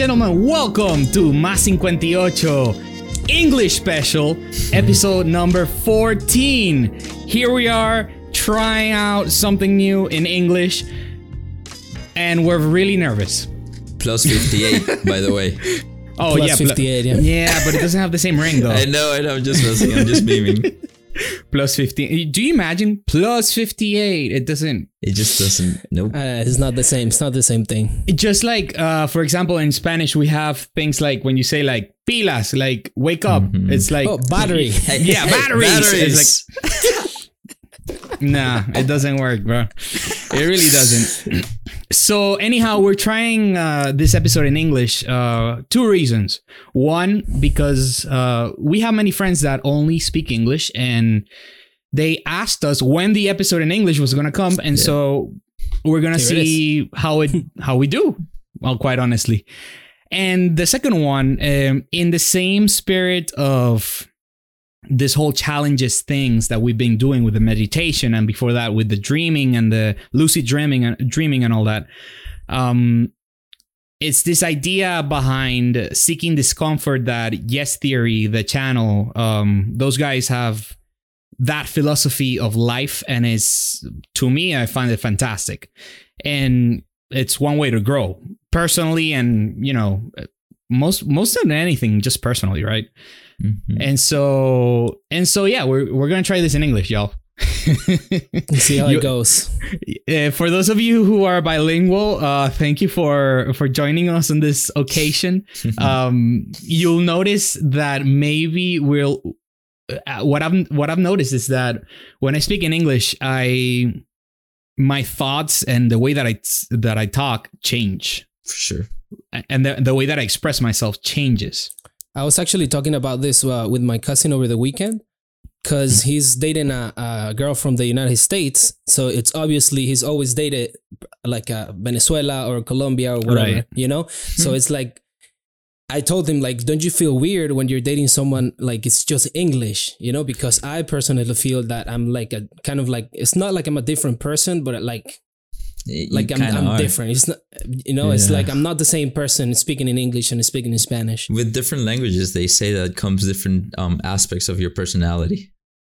gentlemen, welcome to Más 58 English Special, episode number 14. Here we are trying out something new in English, and we're really nervous. Plus 58, by the way. Oh, Plus yeah. 58, yeah. Yeah, but it doesn't have the same ring though. I know, I know, I'm just messing, I'm just beaming. Plus 15. Do you imagine? Plus 58. It doesn't. It just doesn't, nope. Uh, it's not the same. It's not the same thing. It just like, uh, for example, in Spanish, we have things like when you say like pilas, like wake up. It's like Oh, battery. Yeah, batteries. Batteries. It's like Nah, it doesn't work, bro. It really doesn't. So, anyhow, we're trying uh, this episode in English. Uh, two reasons. One, because uh, we have many friends that only speak English, and they asked us when the episode in English was gonna come, and so we're gonna Here it see how it how we do. Well, quite honestly. And the second one, um, in the same spirit of this whole challenges things that we've been doing with the meditation and before that with the dreaming and the lucid dreaming and dreaming and all that. Um it's this idea behind seeking discomfort that yes theory the channel um those guys have that philosophy of life and it's to me i find it fantastic. And it's one way to grow personally and you know most most than anything just personally right Mhm. and so and so yeah, we're we're gonna try this in English, y'all. See how You- it goes. Uh, for those of you who are bilingual, uh, thank you for for joining us on this occasion. um, you'll notice that maybe we'll. Uh, what I've what I've noticed is that when I speak in English, I my thoughts and the way that I that I talk change, For sure. and the the way that I express myself changes. I was actually talking about this uh, with my cousin over the weekend because he's dating a, a girl from the United States. So it's obviously he's always dated like uh, Venezuela or Colombia or whatever, Right. you know? So it's like, I told him, like, don't you feel weird when you're dating someone like it's just English, you know? Because I personally feel that I'm like a kind of like, it's not like I'm a different person, but like, You like I'm, I'm different. It's not, you know, it's like I'm not the same person speaking in English and speaking in Spanish. With different languages, they say that comes different um, aspects of your personality.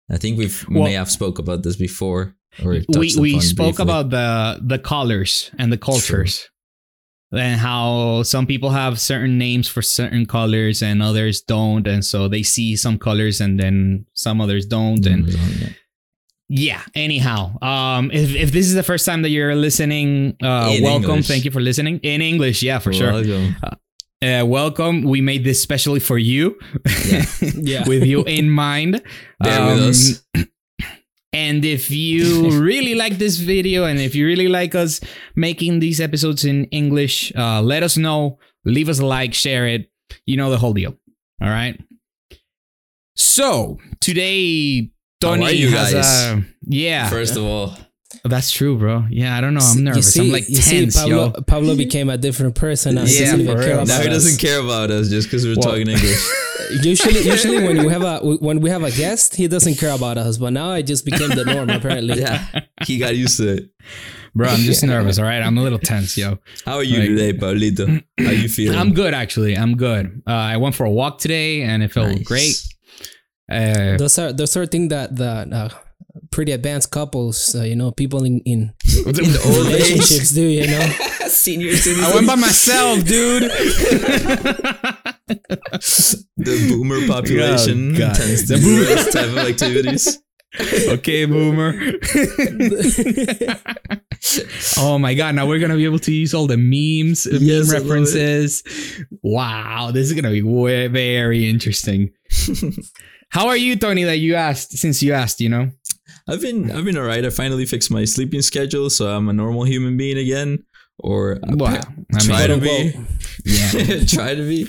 I think we've Well- may have spoke about this before. Or we we spoke briefly. about the the colors and the cultures and how some people have certain names for certain colors and others don't and so they see some colors and then some others don't and Yeah. yeah anyhow um if, if this is the first time that you're listening uh In welcome English. thank you for listening in english yeah for sure Welcome. uh, welcome we made this specially for you Yeah. with you in mind Bear with Um, us. and if you really like this video and if you really like us making these episodes in English, uh, let us know. Leave us a like, share it. You know the whole deal. All right. So today, How Tony are you has guys? a yeah. First of all, that's true, bro. Yeah, I don't know. I'm nervous. see- I'm like you see, tense, Pablo, yo. Pablo became a different person. Now. He Yeah, doesn't for care real. about now he us. doesn't care about us just because we're Well- talking English. Usually, usually when you have a when we have a guest, he doesn't care about us. But now I just became the norm. Apparently, yeah, he got used to it. Bro, I'm just nervous. All right, I'm a little tense, yo. How are you Like- today, Pablito? How you feeling? I'm good actually. I'm good. Uh, I went for a walk today and it felt Nice. great. Uh, those are those are things that that uh, pretty advanced couples, uh, you know, people in in in the old age. relationships do. You know, Senior citizens. I went by myself, dude. the boomer population Oh, God. tends to The do boomer- this type of activities. okay, boomer. oh my god! Now we're gonna be able to use all the memes, Yes, meme references. Wow, this is gonna be way, very interesting. How are you, Tony? That you asked since you asked, you know. I've been I've been alright. I finally fixed my sleeping schedule, so I'm a normal human being again. Or Wow. I try mean, to be. yeah, try to be.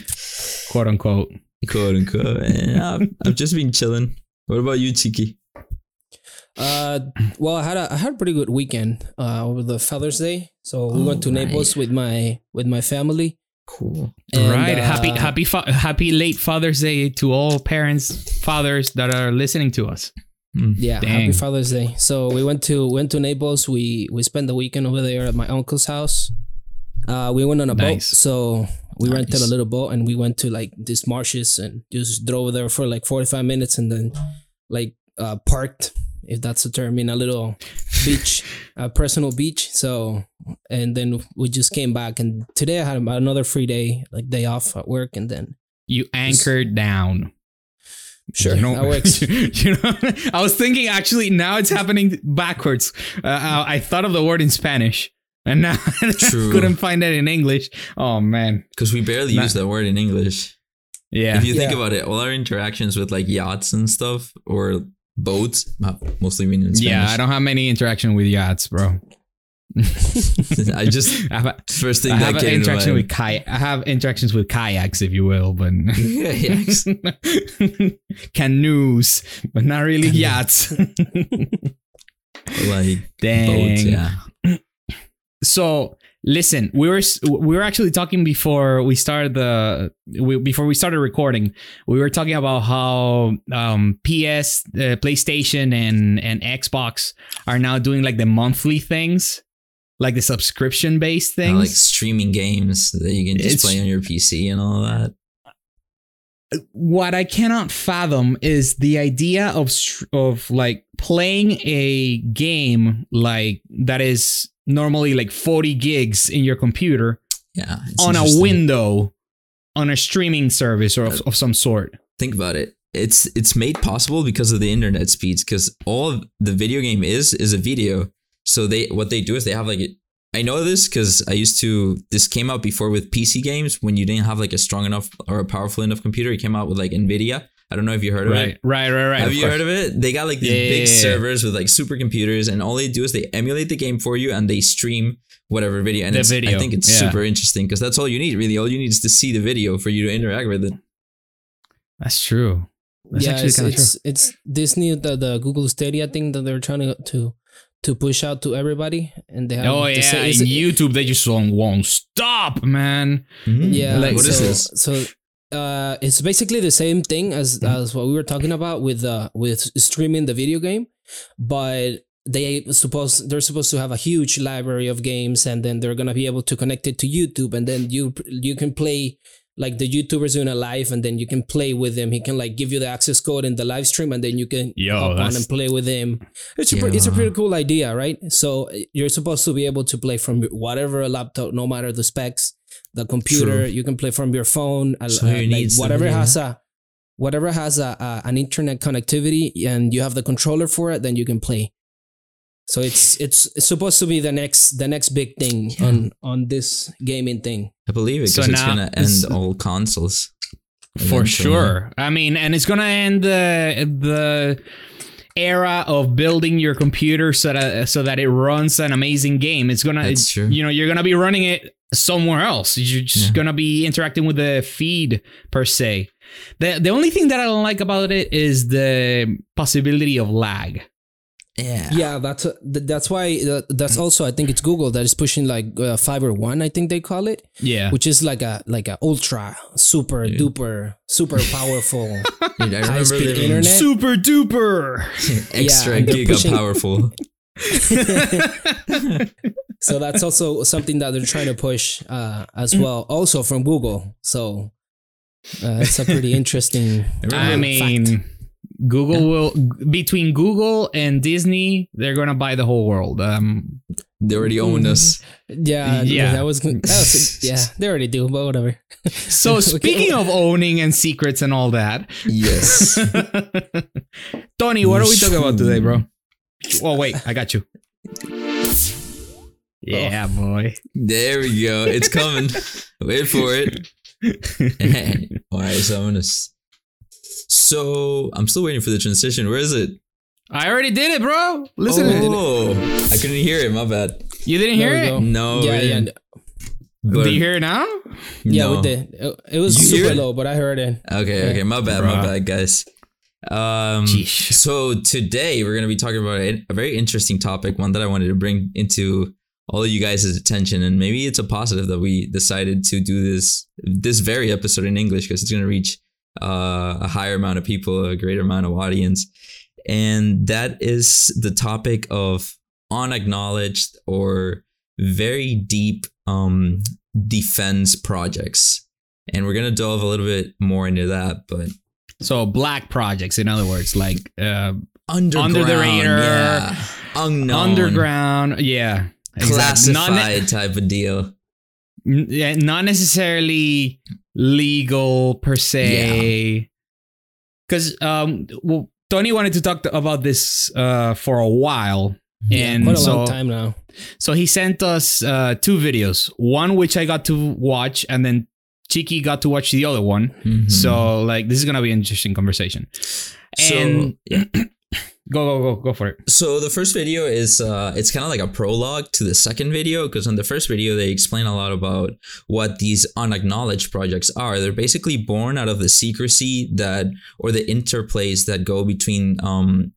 quote unquote. Quote unquote. And I've, I've just been chilling. What about you, Chiqui? uh, well, I had a I had a pretty good weekend uh, over the Father's Day. So we Oh, went to nice. Naples with my with my family. Cool. And, right. happy, uh, happy, fa- happy late Father's Day to all parents, fathers that are listening to us. Yeah, Dang. happy Father's Day. So we went to went to Naples. We we spent the weekend over there at my uncle's house. Uh, we went on a boat, so we rented a little boat and we went to like these marshes and just drove there for like forty five minutes and then like uh, parked, if that's the term, in a little beach, a personal beach. So and then we just came back and today I had another free day, like day off at work, and then You anchored down. sure You know, that works. you know, I was thinking actually now it's happening backwards. Uh, I, I thought of the word in Spanish, and now I couldn't find it in English. Oh man, Because we barely Nah. use that word in English. yeah, If you think Yeah. about it, all our interactions with like yachts and stuff or boats, mostly mean in Spanish. yeah. I don't have many interaction with yachts, bro. I just I have, first thing I that have came interaction with kayak. I have interactions with kayaks, if you will, but Kayaks. canoes, but not really yachts. like Dang. boats. Yeah. So listen, we were we were actually talking before we started the we, before we started recording. We were talking about how um, PS, uh, PlayStation, and and Xbox are now doing like the monthly things, like the subscription based Uh, things. like streaming games that you can just It's- play on your PC and all that. what I cannot fathom is the idea of of like playing a game like that is normally like 40 gigs in your computer Yeah. on a window on a streaming service or of, uh, of some sort. Think about it. It's it's made possible because of the internet speeds. Because all of the video game is is a video. So they what they do is they have like I know this because I used to. This came out before with PC games when you didn't have like a strong enough or a powerful enough computer. It came out with like Nvidia. I don't know if you heard of it. Right, right, right, right. Have of you course. heard of it? They got like these Yeah, big yeah, yeah. servers with like supercomputers, and all they do is they emulate the game for you and they stream whatever video. And The it's, I think it's yeah. super interesting because that's all you need, really. All you need is to see the video for you to interact with it. That's true. That's yeah, actually it's, kind of true. it's it's this new the, the Google Stadia thing that they're trying to to to push out to everybody, and they have Oh they yeah, say- in YouTube they just won't, won't stop, man. Mm-hmm. yeah. Like, what so, is this? So uh, it's basically the same thing as as what we were talking about with uh with streaming the video game, but they suppose they're supposed to have a huge library of games, and then they're gonna be able to connect it to YouTube, and then you you can play like the YouTubers doing a live, and then you can play with him. He can like give you the access code in the live stream, and then you can Yo, hop on and play with him. It's a, it's a pretty cool idea, right? So you're supposed to be able to play from whatever laptop, no matter the specs, the computer. True. You can play from your phone, uh, So you like need the whatever has a whatever has a, a an internet connectivity, and you have the controller for it, then you can play. So it's it's, it's supposed to be the next the next big thing Yeah. on on this gaming thing. I believe it So it's now gonna this- end all consoles. For eventually. sure. I mean, and it's gonna end the the era of building your computer so that so that it runs an amazing game. It's gonna, you know, you're gonna be running it somewhere else. You're just Yeah. gonna be interacting with the feed per se. the The only thing that I don't like about it is the possibility of lag. Yeah. Yeah, that's a, that's why uh, that's also I think it's Google that is pushing like uh, Fiber One, I think they call it. Yeah. which is like a like a ultra super Yeah. duper super powerful Dude, I remember high-speed internet. Super duper. extra they're giga pushing- powerful. so that's also something that they're trying to push uh, as well also from google so uh, it's a pretty interesting I mean, fact. Google will between Google and Disney, they're gonna buy the whole world. Um, They already own us. yeah Yeah. that was, that was yeah they already do but whatever so Okay. speaking of owning and secrets and all that, Yes. Tony, what are we talking about today, bro? Oh wait, I got you. Yeah, boy. there we go. It's coming. Wait for it. All right, so I'm gonna. s- So I'm still waiting for the transition. Where is it? I already did it, bro. Listen, to it. oh, I couldn't hear it. My bad. you didn't hear it. go. No, yeah we yeah didn't. But Do you hear it now? yeah no. we did it, it was You super low but i heard it Okay, okay, my bad, my bad, guys. Um, Sheesh. so today we're gonna be talking about a, a very interesting topic, one that I wanted to bring into all of you guys' attention, and maybe it's a positive that we decided to do this this very episode in English because it's gonna reach uh, a higher amount of people, a greater amount of audience, and that is the topic of unacknowledged or very deep um defense projects. And we're going to delve a little bit more into that, but So black projects, in other words, like uh, underground, Under the radar, yeah, unknown, underground, yeah, exactly. Classified ne- type of deal. yeah, not necessarily legal per se. Because um, well, Tony wanted to talk to, about this uh, for a while, and Quite a so long time now. so he sent us uh, two videos. One which I got to watch, and then Chiqui got to watch the other one. Mhm. So like this is gonna be an interesting conversation. And so, yeah. Go go go go for it. So the first video is uh it's kind of like a prologue to the second video because on the first video they explain a lot about what these unacknowledged projects are. They're basically born out of the secrecy that or the interplays that go between um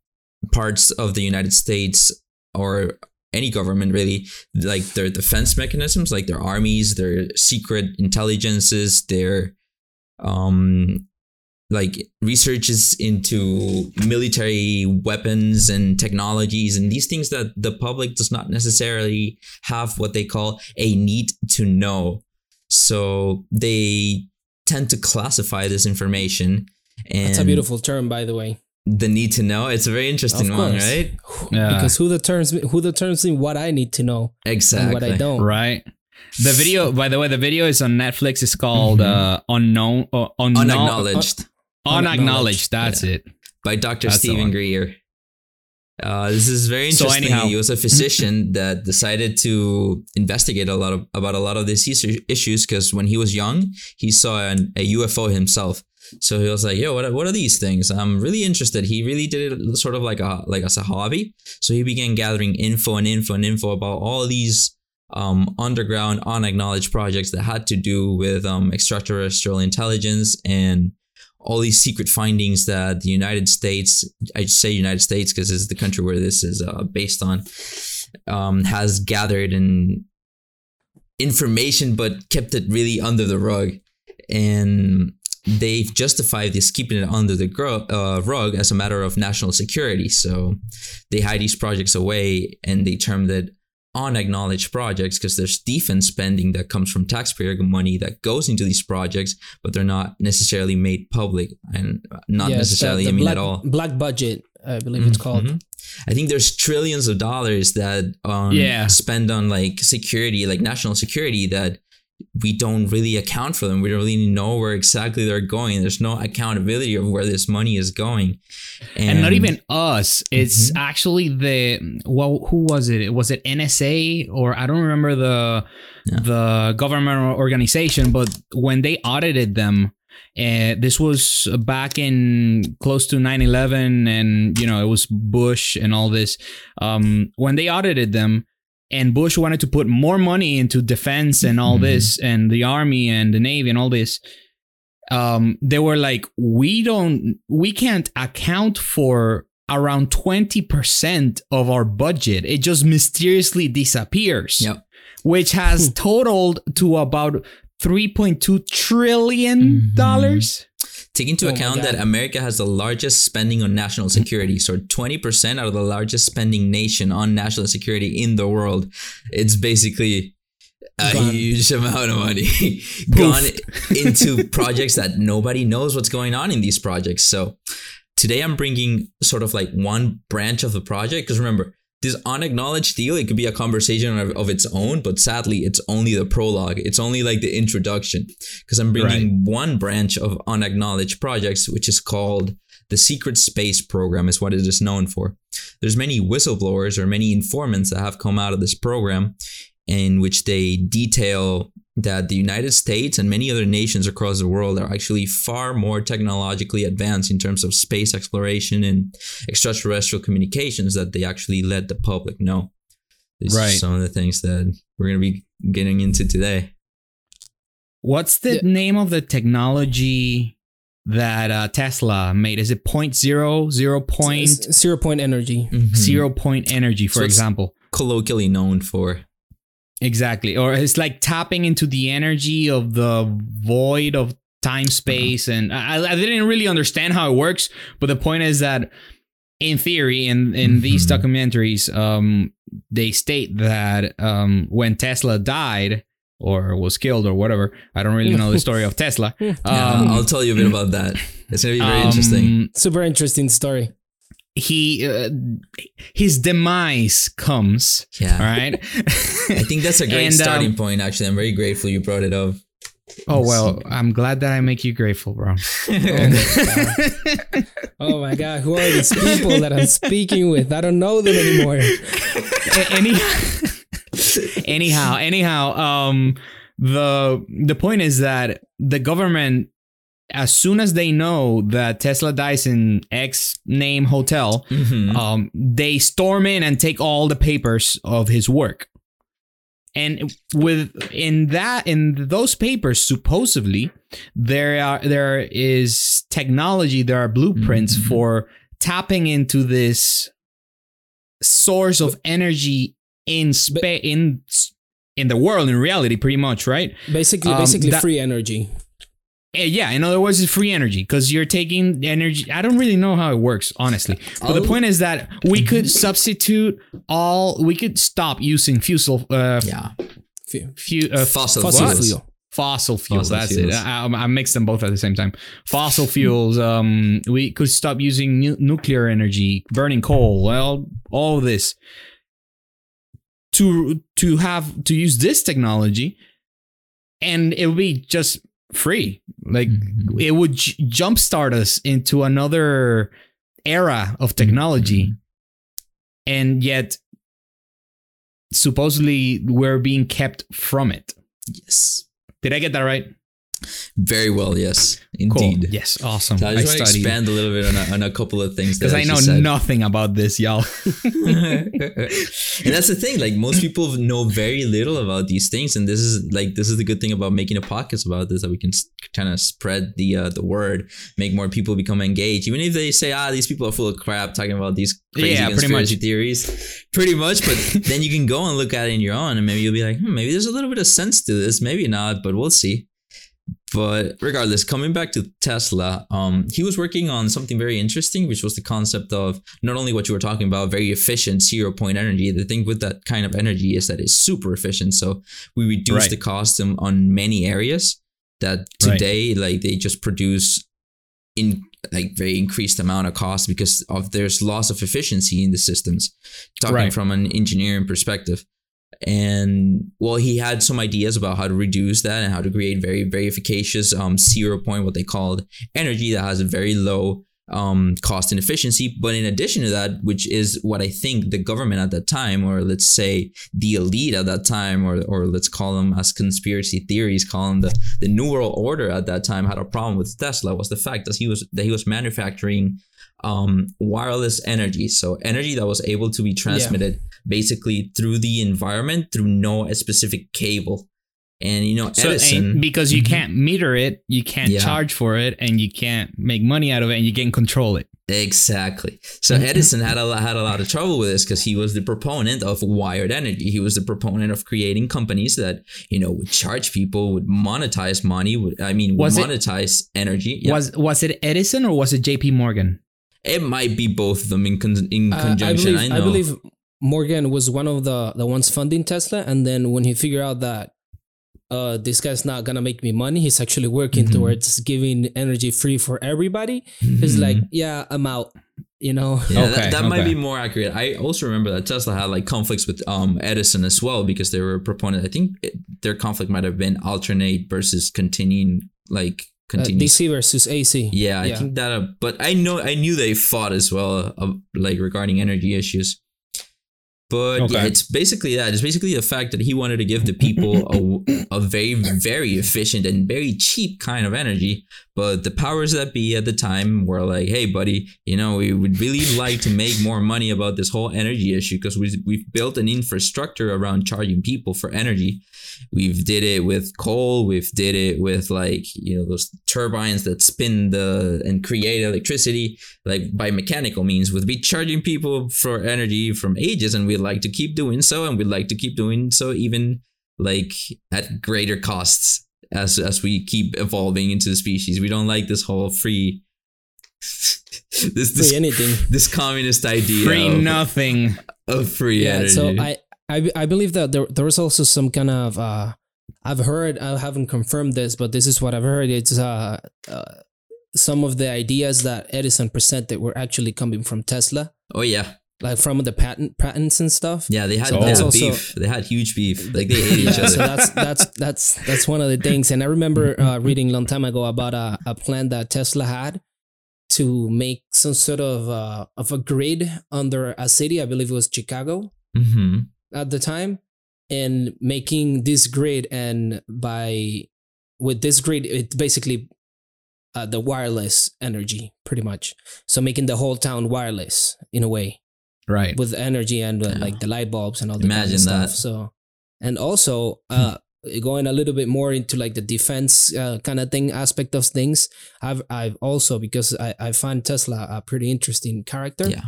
parts of the United States or any government really like their defense mechanisms like their armies their secret intelligences their um like researches into military weapons and technologies and these things that the public does not necessarily have what they call a need to know so they tend to classify this information and That's a beautiful term, by the way. the need to know it's a very interesting one right Yeah. Because who determines who determines what I need to know exactly and what I don't. Right. The video, by the way, the video is on Netflix. It's called Mhm. uh, Unknown, uh, unknown, unacknowledged unacknowledged. That's Yeah. it. by Dr. That's Steven. Greer. Uh, this is very So interesting. anyhow- he was a physician that decided to investigate a lot of about a lot of these issues because when he was young, he saw an, a UFO himself. So he was like, "Yo, what are, what are these things? I'm really interested." He really did it sort of like a like as a hobby. So he began gathering info and info and info about all these um, underground, unacknowledged projects that had to do with um, extraterrestrial intelligence and all these secret findings that the United States, I say United States because it's the country where this is uh, based on, um, has gathered and information, but kept it really under the rug. And they've justified this keeping it under the uh, rug as a matter of national security. So they hide these projects away and they termed it unacknowledged projects because there's defense spending that comes from taxpayer money that goes into these projects, but they're not necessarily made public and not Yes, necessarily, the I mean, black, at all. Black budget, I believe it's called. Mhm. I think there's trillions of dollars that um Yeah. spend on like security, like national security that we don't really account for them. We don't really know where exactly they're going. There's no accountability of where this money is going. And, not even us. It's actually the well, who was it? Was it NSA or I don't remember the Yeah. the government organization, but when they audited them, uh, this was back in close to 9-11 and you know it was bush and all this um, when they audited them and bush wanted to put more money into defense and all Mhm. this and the army and the navy and all this. Um, they were like we don't we can't account for around 20% of our budget. It just mysteriously disappears Yep. which has totaled to about 3.2 trillion dollars Take into Oh account that America has the largest spending on national security. So 20% are the largest spending nation on national security in the world. It's basically a Gone. huge amount of money gone into projects that nobody knows what's going on in these projects. So today I'm bringing sort of like one branch of the project because remember, this unacknowledged deal, it could be a conversation of, of its own, but sadly, it's only the prologue. It's only like the introduction because I'm bringing one branch of unacknowledged projects, which is called the Secret Space Program, is what it is known for. There's many whistleblowers or many informants that have come out of this program in which they detail that the United States and many other nations across the world are actually far more technologically advanced in terms of space exploration and extraterrestrial communications that they actually let the public know. These are Right. some of the things that we're going to be getting into today. what's the Yeah. name of the technology that uh, tesla made is it point zero zero point zero point energy. zero point energy for So example Colloquially known for. Exactly. Or it's like tapping into the energy of the void of time space. And I, I didn't really understand how it works, but the point is that in theory, in, in these Mhm. documentaries, um, they state that um, when Tesla died, or was killed or whatever. I don't really know the story of Tesla. Yeah, Um, I'll tell you a bit about that. It's gonna be very um, interesting. Super interesting story. He uh, his demise comes. Yeah. All right. I think that's a great And, um, starting point. Actually, I'm very grateful you brought it up. Oh well, I'm glad that I make you grateful, bro. Oh my god, who are these people that I'm speaking with? I don't know them anymore. Any anyhow anyhow um the the point is that the government as soon as they know that tesla dies in x name hotel Mhm. um they storm in and take all the papers of his work and with in that in those papers supposedly there are there is technology there are blueprints Mhm. for tapping into this source of energy in spa- in in the world in reality pretty much right Basically, Um, basically that- free energy. Eh, yeah in other words it's free energy because you're taking energy i don't really know how it works honestly but the Oh. point is that we could substitute all we could stop using fossil uh, Yeah. Fu- uh Fossil, Fossil fuels. fuel. fossil fuels Fossil that's fuels. it I, I mixed them both at the same time fossil fuels um we could stop using nu- nuclear energy burning coal well all this to to have to use this technology and it would be just free like Mhm. it would j- jumpstart us into another era of technology Mhm. and yet supposedly we're being kept from it Yes. did i get that right Very well. Yes. cool Indeed. yes awesome So I just want to expand a little bit on a, on a couple of things because i know said. nothing about this y'all and that's the thing like most people know very little about these things and this is like this is the good thing about making a podcast about this that we can kind of spread the uh, the word make more people become engaged even if they say ah these people are full of crap talking about these crazy Yeah, pretty conspiracy much. theories pretty much but then you can go and look at it in your own and maybe you'll be like hmm, maybe there's a little bit of sense to this maybe not but we'll see but regardless, coming back to Tesla, um, he was working on something very interesting, which was the concept of not only what you were talking about, very efficient zero point energy. The thing with that kind of energy is that it's super efficient. So we reduce Right. the cost on, on many areas that Right. today, like they just produce in like very increased amount of cost because of there's loss of efficiency in the systems. Talking Right. from an engineering perspective and well he had some ideas about how to reduce that and how to create very very efficacious um zero point what they called energy that has a very low um cost and efficiency. But in addition to that which is what i think the government at that time or let's say the elite at that time or or let's call them as conspiracy theories call them the the new world order at that time had a problem with tesla was the fact that he was that he was manufacturing um wireless energy. So energy that was able to be transmitted basically through the environment through no specific cable. And you know, so Edison. and because you Mhm. can't meter it you can't Yeah. charge for it and you can't make money out of it and you can't control it Exactly. So Edison had a lot, had a lot of trouble with this because he was the proponent of wired energy. He was the proponent of creating companies that you know would charge people, would monetize money. Would I mean, would Was it- monetize energy? Yeah. was was it edison or was it jp morgan it might be both of them in con- in Uh, I conjunction. believe, I, I, believe Morgan was one of the the ones funding Tesla, and then when he figured out that uh this guy's not gonna make me money, he's actually working Mhm. towards giving energy free for everybody. He's Mhm. like, yeah, I'm out. You know, Yeah, Okay, that, that might be more accurate. I also remember that Tesla had like conflicts with um Edison as well because they were proponent. I think it, their conflict might have been alternate versus continuing like uh. DC versus AC. yeah, I yeah. think that. Uh, but I know I knew they fought as well, uh, like regarding energy issues. But yeah, it's basically that. It's basically the fact that he wanted to give the people a, a very, very efficient and very cheap kind of energy. But the powers that be at the time were like, hey, buddy, you know, we would really like to make more money about this whole energy issue because we, we've built an infrastructure around charging people for energy. We've did it with coal. We've did it with like, you know, those turbines that spin the and create electricity like by mechanical means. We'd be charging people for energy from ages and we'd like to keep doing so. And we'd like to keep doing so even like at greater costs as as we keep evolving into the species. We don't like this whole free this this, Free anything. this communist idea free of, nothing of free Yeah. energy. So I, I I believe that there there was also some kind of uh I've heard, I haven't confirmed this, but this is what I've heard. It's uh, uh, some of the ideas that Edison presented were actually coming from Tesla, Oh yeah, like from the patent patents and stuff. yeah. They had, So they had also- beef. They had huge beef. Like they hate each Yeah, so that's that's that's that's one of the things. And I remember uh, reading a long time ago about a, a plan that Tesla had to make some sort of uh, of a grid under a city. I believe it was Chicago hmm at the time, and making this grid and by with this grid, it basically uh, the wireless energy pretty much. So making the whole town wireless in a way Right. with energy and uh, Yeah. like the light bulbs and all the kind of Imagine stuff. that. So, and also uh, going a little bit more into like the defense uh, kind of thing aspect of things. I've I've also because I I find Tesla a pretty interesting character. Yeah.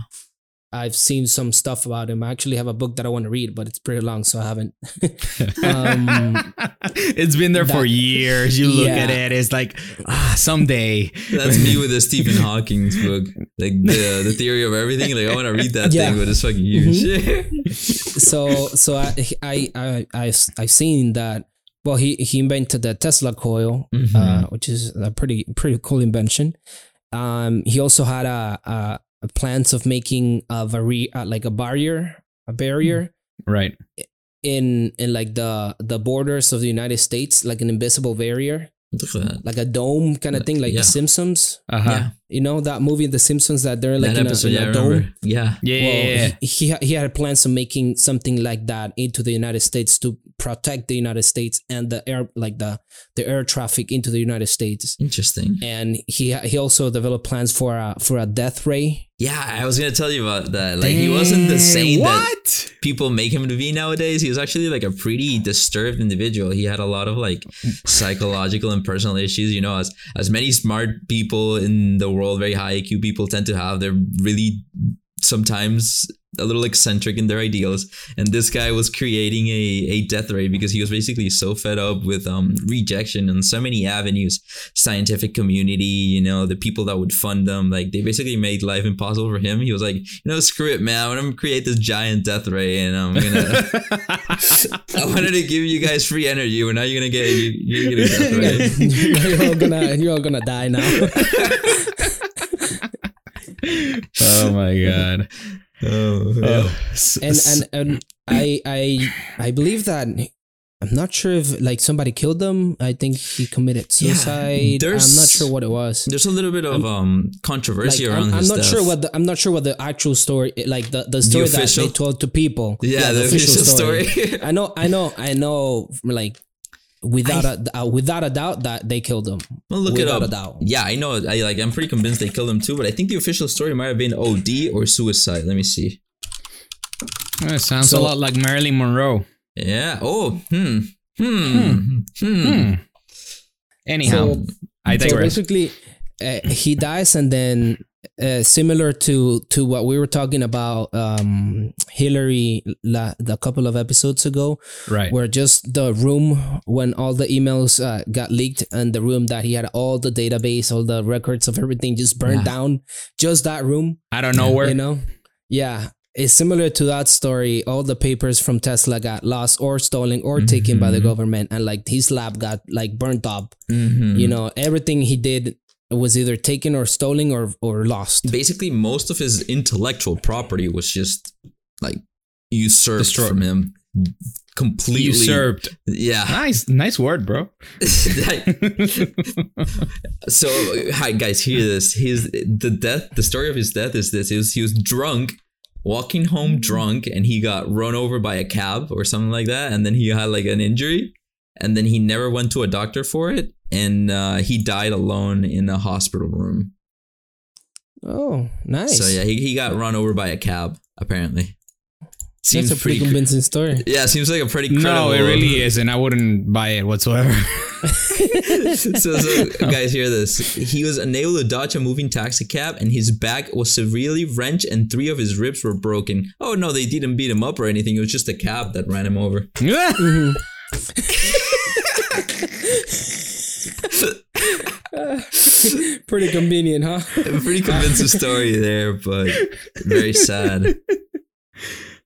I've seen some stuff about him. I actually have a book that I want to read, but it's pretty long, so I haven't. um, it's been there for years. You look Yeah. at it, it's like ah, someday. That's me with the Stephen Hawking's book, like the the theory of everything. Like I want to read that Yeah. thing, but it's fucking huge. so so I I I I've, I've seen that. Well, he he invented the Tesla coil, Mhm. uh, which is a pretty pretty cool invention. Um, he also had a, a, a plans of making a vari- uh, like a barrier, a barrier Right. in in like the the borders of the United States, like an invisible barrier, Look at that. like a dome kind of thing, like Yeah. The Simpsons. Uh huh. Yeah, You know that movie, The Simpsons, that they're like that in episode. a, in Yeah, I a dome. remember. Yeah, Yeah. Well, yeah, yeah. he, he he had plans of making something like that into the United States to protect the United States and the air like the the air traffic into the United States. interesting. And he he also developed plans for a for a death ray. Yeah, I was gonna tell you about that. Like he wasn't the Dang, saint that people make him to be nowadays. He was actually like a pretty disturbed individual. He had a lot of like psychological and personal issues. You know, as as many smart people in the world, very high IQ people tend to have. They're really sometimes a little eccentric in their ideals. And this guy was creating a, a death ray because he was basically so fed up with um rejection on so many avenues. Scientific community, you know, the people that would fund them, like they basically made life impossible for him. He was like, you know, screw it, man. I'm gonna create this giant death ray and I'm gonna I wanted to give you guys free energy, but now you're gonna get you, you're gonna get a death ray. you're all gonna you're all gonna die now. oh my god. Oh, yeah. Oh, and and and I I I believe that I'm not sure if like somebody killed them. I think he committed Yeah, suicide. I'm not sure what it was. There's a little bit of um controversy Like, around I'm, I'm not death. sure what the I'm not sure what the actual story like the, the story that official? they told to people. yeah, the, official, story. I know, I know, I know. Like without a uh, without a doubt that they killed him. well, look it without up. a doubt. Yeah, I know. I like. I'm pretty convinced they killed him too, but I think the official story might have been OD or suicide. Let me see. it sounds So- a lot like Marilyn Monroe. Yeah. Oh. Hmm. Hmm. Hmm. Hmm. Anyhow, So- I So digress. basically, uh, he dies, and then uh, similar to to what we were talking about, um, Hillary, la, the couple of episodes ago, right. where just the room when all the emails uh, got leaked, and the room that he had all the database, all the records of everything just burned Yeah. down, just that room. I don't know where. You know, yeah. It's similar to that story. All the papers from Tesla got lost or stolen or taken by the Mhm. government, and like his lab got like burnt up Mhm. you know everything he did was either taken or stolen or or lost. Basically most of his intellectual property was just like usurped Destroyed. from him. Completely. Usurped. yeah. Nice, nice word, bro. so hi guys hear this. His the death the story of his death is this. He was, he was drunk walking home mm-hmm. drunk and he got run over by a cab or something like that and then he had like an injury and then he never went to a doctor for it and uh, he died alone in a hospital room. Oh nice. So yeah he, he got run over by a cab apparently. Seems that's a pretty cr- convincing story. yeah seems like a pretty credible no, it really is, and I wouldn't buy it whatsoever. so, so guys hear this. He was unable to dodge a moving taxi cab and his back was severely wrenched and three of his ribs were broken. Oh no they didn't beat him up or anything. It was just a cab that ran him over. Mhm. pretty convenient huh a pretty convincing story there but very sad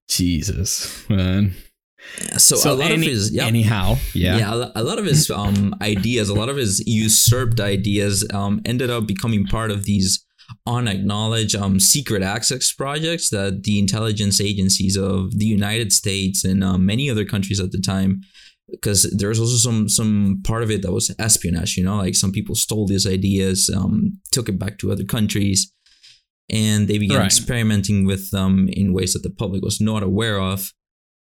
Jesus, man. So, So a lot any- of his yeah, anyhow, yeah. yeah, a a lot of his um ideas, a lot of his usurped ideas um ended up becoming part of these unacknowledged um secret access projects that the intelligence agencies of the United States and um, many other countries at the time because there was also some some part of it that was espionage you know like some people stole these ideas um took it back to other countries and they began Right. experimenting with them in ways that the public was not aware of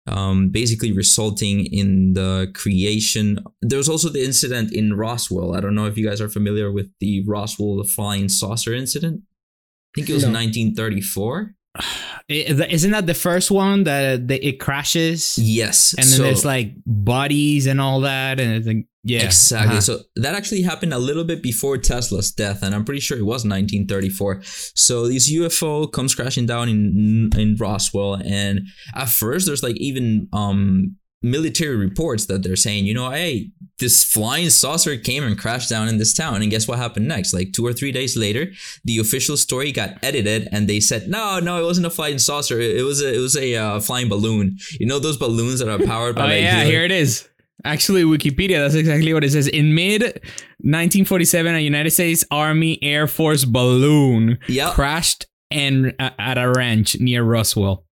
um, basically resulting in the creation. There was also the incident in Roswell. I don't know if you guys are familiar with the Roswell flying saucer incident. I think it was No. 1934. Isn't that the first one that that it crashes? Yes, And then so- there's like bodies and all that, and it's like, yeah, Exactly. uh-huh. So that actually happened a little bit before Tesla's death, and I'm pretty sure it was 1934. So this UFO comes crashing down in in Roswell, and at first there's like even um military reports that they're saying, you know, hey, this flying saucer came and crashed down in this town, and guess what happened next? Like two or three days later, the official story got edited, and they said, no, no, it wasn't a flying saucer. It was a it was a uh, flying balloon. You know those balloons that are powered by Oh like yeah, here it is. Actually, Wikipedia, that's exactly what it says. In mid 1947, a United States Army Air Force balloon Yep. crashed and uh, at a ranch near Roswell.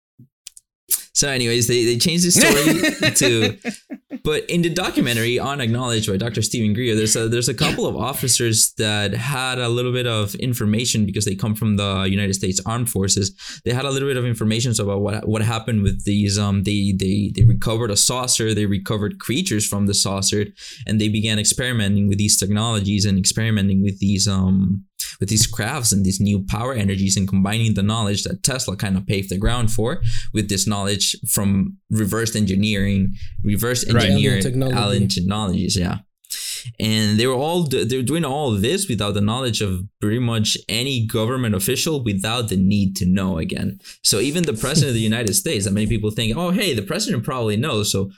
So, anyways, they, they changed the story to, but in the documentary, unacknowledged by Dr. Steven Greer, there's a there's a couple of officers that had a little bit of information because they come from the United States Armed Forces. They had a little bit of information about what what happened with these. Um, they they they recovered a saucer, they recovered creatures from the saucer, and they began experimenting with these technologies and experimenting with these um with these crafts and these new power energies and combining the knowledge that Tesla kind of paved the ground for with this knowledge from reverse engineering, reverse Right. engineering, Alien technology. alien technologies, yeah. And they were all they're doing all of this without the knowledge of pretty much any government official, without the need to know again. So even the president of the United States, that many people think, oh hey, the president probably knows. So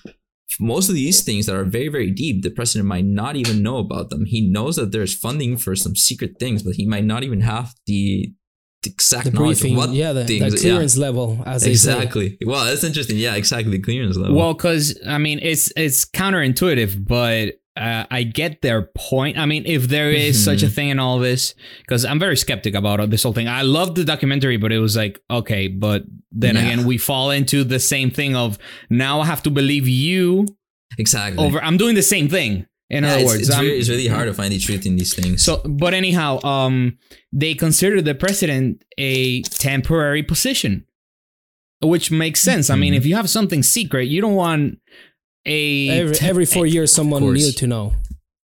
most of these things that are very very deep the president might not even know about them. He knows that there's funding for some secret things but he might not even have the, the exact The knowledge briefing, of what yeah, the, the things yeah. clearance level, as exactly. Well that's interesting. Yeah exactly the clearance level. Well, because I mean, it's it's counterintuitive, but uh, I get their point. I mean, if there is such a thing in all this, because I'm very skeptic about this whole thing. I loved the documentary, but it was like, okay, but then Yeah. again, we fall into the same thing of now I have to believe you exactly over. I'm doing the same thing. In Yeah, other it's, words, it's, really, it's really hard to find the truth in these things so, but anyhow, um, they consider the president a temporary position, which makes sense. I mean, Mhm. if you have something secret, you don't want a Every, te- every four years, someone new to know.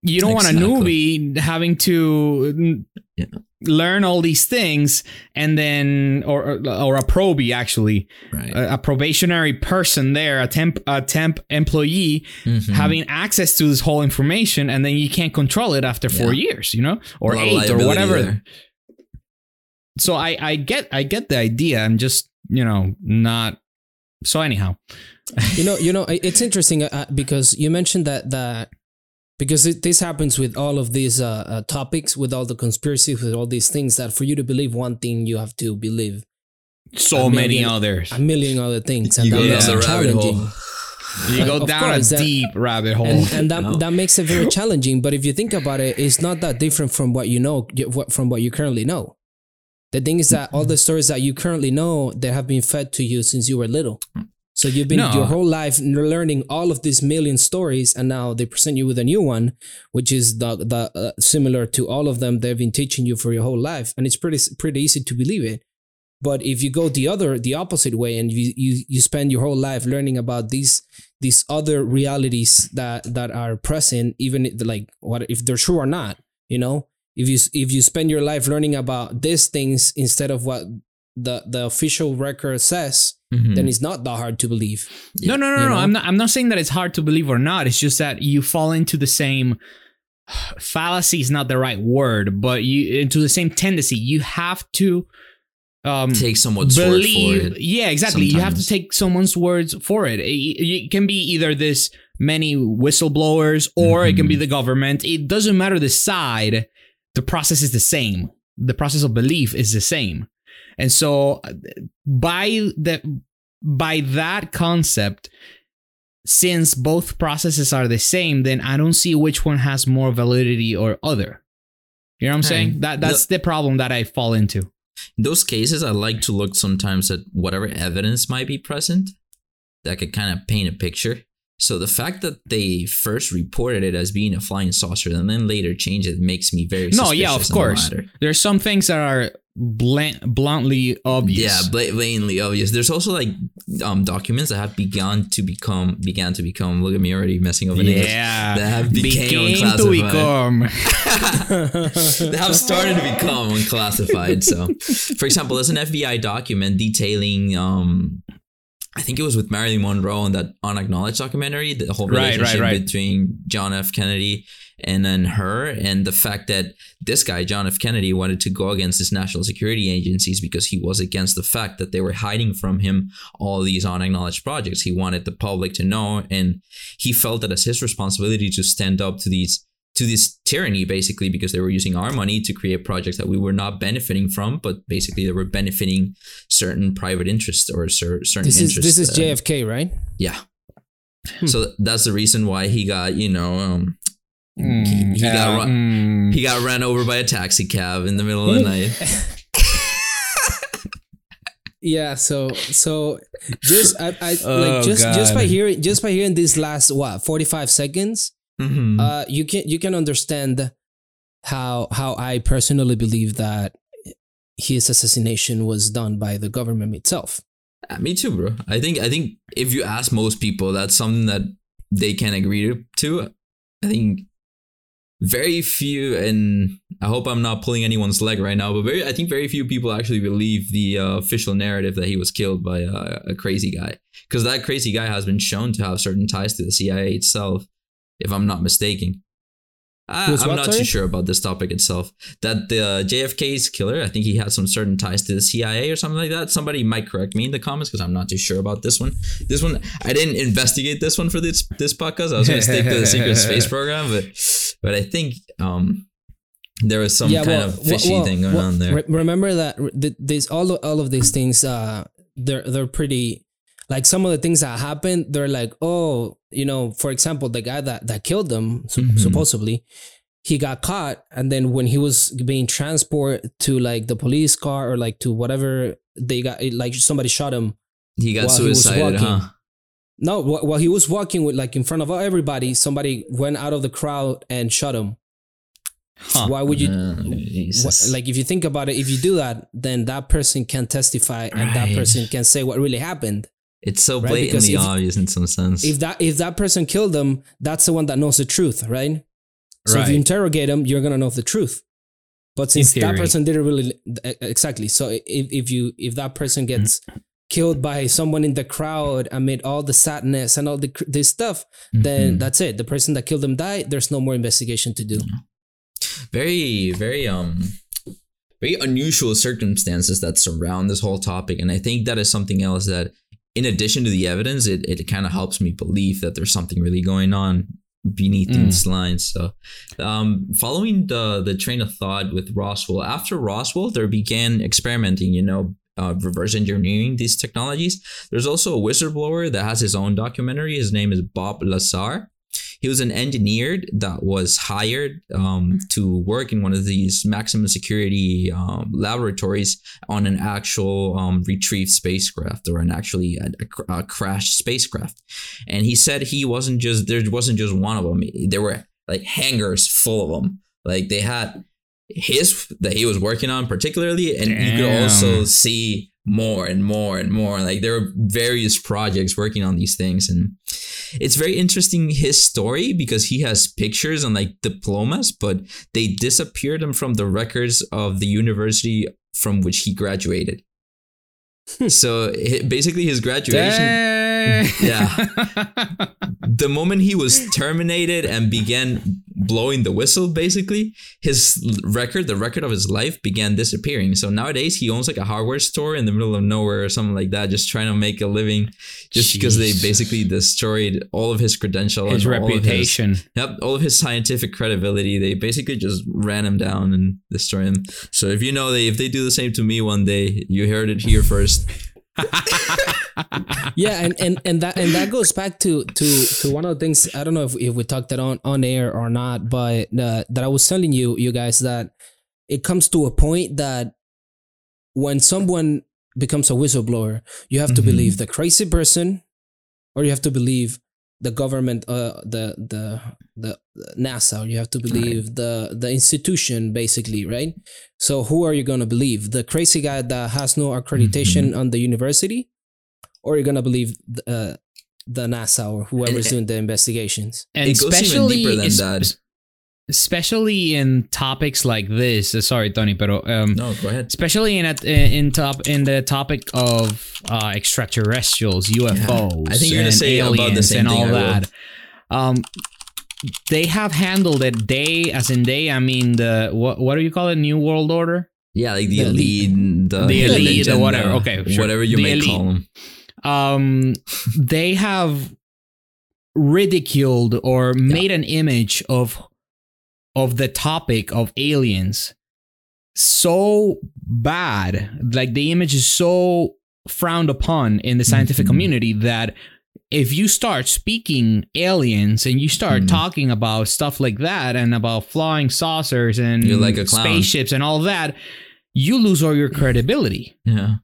you don't want a newbie having to Yeah. learn all these things and then or or, or a probie actually right a, a probationary person there a temp a temp employee Mhm. having access to this whole information and then you can't control it after four Yeah. years you know or A lot of eight or whatever there. so i i get i get the idea i'm just you know not so anyhow you know you know it's interesting uh, because you mentioned that that because it, this happens with all of these uh, uh, topics with all the conspiracies with all these things that for you to believe one thing you have to believe so A many others. a million other things and you that makes it challenging. you go down course, a that- deep rabbit hole. And, and that, No. that makes it very challenging but if you think about it it's not that different from what you know from what you currently know. The thing is that all the stories that you currently know they have been fed to you since you were little so you've been No. your whole life learning all of these million stories and now they present you with a new one which is the, the uh, similar to all of them they've been teaching you for your whole life and it's pretty pretty easy to believe it but if you go the other the opposite way and you you, you spend your whole life learning about these these other realities that that are present even like what if they're true or not you know if you if you spend your life learning about these things instead of what the the official record says Mhm. then it's not that hard to believe No, no, no, You no. know? I'm not. I'm not saying that it's hard to believe or not. It's just that you fall into the same fallacy. Is not the right word, but you into the same tendency. You have to um, take someone's word for believe. it Yeah, exactly. You have to take someone's words for it. It, it can be either this many whistleblowers or it can Mm-hmm. be the government. It doesn't matter the side. The process is the same. The process of belief is the same. And so uh, by the by that concept since both processes are the same, then I don't see which one has more validity or other. You know what I'm saying? Hey, That that's the problem that I fall into. In those cases, I like to look sometimes at whatever evidence might be present that could kind of paint a picture. So the fact that they first reported it as being a flying saucer and then later changed it makes me very No, yeah, of the course. matter. There's some things that are blunt, bluntly obvious. Yeah, bla- blatantly obvious. There's also like um documents that have begun to become began to become. Look at me already messing up English. yeah. That have became Became to become. they have started to become unclassified. So, for example, there's an FBI document detailing, um, I think it was with Marilyn Monroe and that unacknowledged documentary, the whole Right, right, relationship right. between John F. Kennedy and then her, and the fact that this guy, John F. Kennedy, wanted to go against his national security agencies because he was against the fact that they were hiding from him all these unacknowledged projects. He wanted the public to know, and he felt that as his responsibility to stand up to these to this tyranny basically because they were using our money to create projects that we were not benefiting from but basically they were benefiting certain private interests or cer- certain This is interests this is uh, JFK, right? yeah Hmm. so that's the reason why he got you know um Mm, he got yeah, run- mm. he got ran over by a taxi cab in the middle of the night Yeah, so so just I, I Oh, like just just by hearing just by hearing these last what 45 seconds, Mhm. uh you can you can understand how how I personally believe that his assassination was done by the government itself. Uh, me too bro i think i think if you ask most people that's something that they can agree to, i think very few and i hope i'm not pulling anyone's leg right now but very i think very few people actually believe the uh, official narrative that he was killed by a, a crazy guy because that crazy guy has been shown to have certain ties to the cia itself if i'm not mistaken I, I'm not sorry? too sure about this topic itself. That the uh, JFK's killer, I think he had some certain ties to the CIA or something like that. Somebody might correct me in the comments because I'm not too sure about this one. This one, I didn't investigate this one for this this podcast. I was going to stick to the secret space program, but but I think um there was some kind of fishy well, thing going well, on there. re- remember that th- this all of, all of these things uh they're they're pretty like some of the things that happened they're like oh you know for example the guy that that killed them Mhm. supposedly he got caught and then when he was being transported to like the police car or like to whatever they got like somebody shot him he got while he huh? no while he was walking with like in front of everybody somebody went out of the crowd and shot him Huh. why would you Uh, Jesus. like if you think about it if you do that then that person can testify and that person can say what really happened it's so right, blatantly if- obvious in some sense. if that if that person killed them that's the one that knows the truth right? So if you interrogate them you're gonna know the truth. But since that person didn't really exactly. So if, if you if that person gets killed by someone in the crowd amid all the sadness and all the this stuff then Mhm. that's it. The person that killed them died. There's no more investigation to do. Very very um very unusual circumstances that surround this whole topic. And i think that is something else that in addition to the evidence it, it kind of helps me believe that there's something really going on beneath Mm. these lines so um following the the train of thought with roswell after roswell there began experimenting you know uh, reverse engineering these technologies. There's also a whistleblower that has his own documentary. His name is bob lazar he was an engineer that was hired um, to work in one of these maximum security um, laboratories on an actual um, retrieved spacecraft or an actually a, a a crashed spacecraft. And he said he wasn't just there wasn't just one of them. There were like hangars full of them. Like they had his that he was working on particularly, and you could also see more and more and more. Like there were various projects working on these things, and it's very interesting his story because he has pictures and like diplomas, but they disappeared him from the records of the university from which he graduated. Hmm. so basically, his graduation. Yeah. the moment he was terminated and began blowing the whistle, basically, his record, the record of his life, began disappearing. So nowadays, he owns like a hardware store in the middle of nowhere or something like that, just trying to make a living, just because they basically destroyed all of his credentials, His and all of reputation. Yep, all of his scientific credibility. They basically just ran him down and destroyed him. So if you know they if they do the same to me one day, you heard it here first. Yeah, and, and and that and that goes back to to to one of the things I don't know if, if we talked that on on air or not, but uh, that I was telling you you guys that it comes to a point that when someone becomes a whistleblower, you have to Mhm. believe the crazy person, or you have to believe the government, uh, the the the NASA. You have to believe the the institution, basically, right? So who are you gonna believe? The crazy guy that has no accreditation on the university, or you're gonna believe the, uh, the NASA or whoever's doing the investigations? and It goes even especially deeper than that. Especially in topics like this. uh, Sorry, Tony, but um, No, go ahead. especially in at in top in the topic of uh, extraterrestrials, UFOs, I think you're gonna say about the same and all thing I will. that. Um, they have handled it day as in day. I mean, the what what do you call it? New World Order. Yeah, like the, The elite, the, The elite, the whatever. Okay, sure. whatever you The may elite. call them. um they have ridiculed or made an image of of the topic of aliens so bad like the image is so frowned upon in the scientific Mhm. community that if you start speaking aliens and you start Mhm. talking about stuff like that and about flying saucers and You're like a spaceships and all that you lose all your credibility Yeah.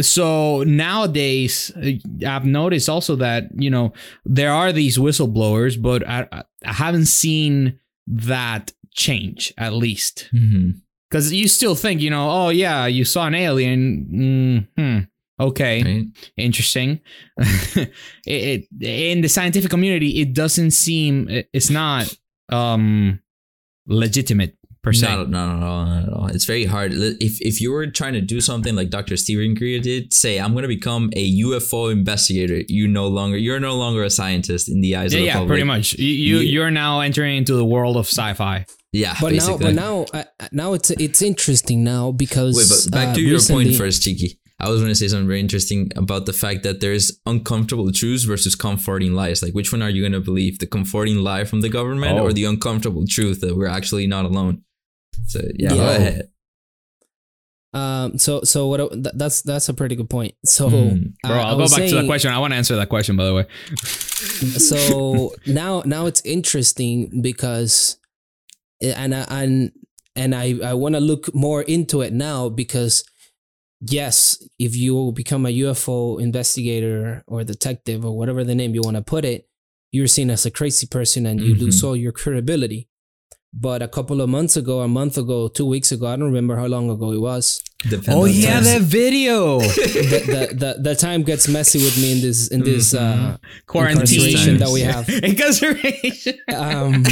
so nowadays uh, i've noticed also that you know there are these whistleblowers but I- I haven't seen that change at least. Because you still think you know oh yeah you saw an alien hmm okay Right. interesting. It, it in the scientific community it doesn't seem it's not um legitimate per se Not, not at all. Not at all. It's very hard. If if you were trying to do something like Dr. Steven Greer did, say I'm going to become a UFO investigator. You no longer you're no longer a scientist in the eyes yeah, of the yeah public. pretty much you, you You- you're now entering into the world of sci-fi Yeah, But now, but now, uh, now it's it's interesting now because Wait, but back uh, to your recently- point first, Chiqui. I was going to say something very interesting about the fact that there's uncomfortable truths versus comforting lies. Like, which one are you going to believe? The comforting lie from the government Oh. or the uncomfortable truth that we're actually not alone? So, yeah, go Yeah. ahead. Um, so so what? th- That's that's a pretty good point. So, Mm. Bro, I I'll go was back to the question. I want to answer that question, by the way. so now now it's interesting because and I, and and I I want to look more into it now because yes if you become a UFO investigator or detective or whatever the name you want to put it you're seen as a crazy person and you lose all your credibility but a couple of months ago a month ago two weeks ago I don't remember how long ago it was Depends Oh yeah, times. that video. the, the, the, the time gets messy with me in this in this uh Quarantine that we have Incarceration. um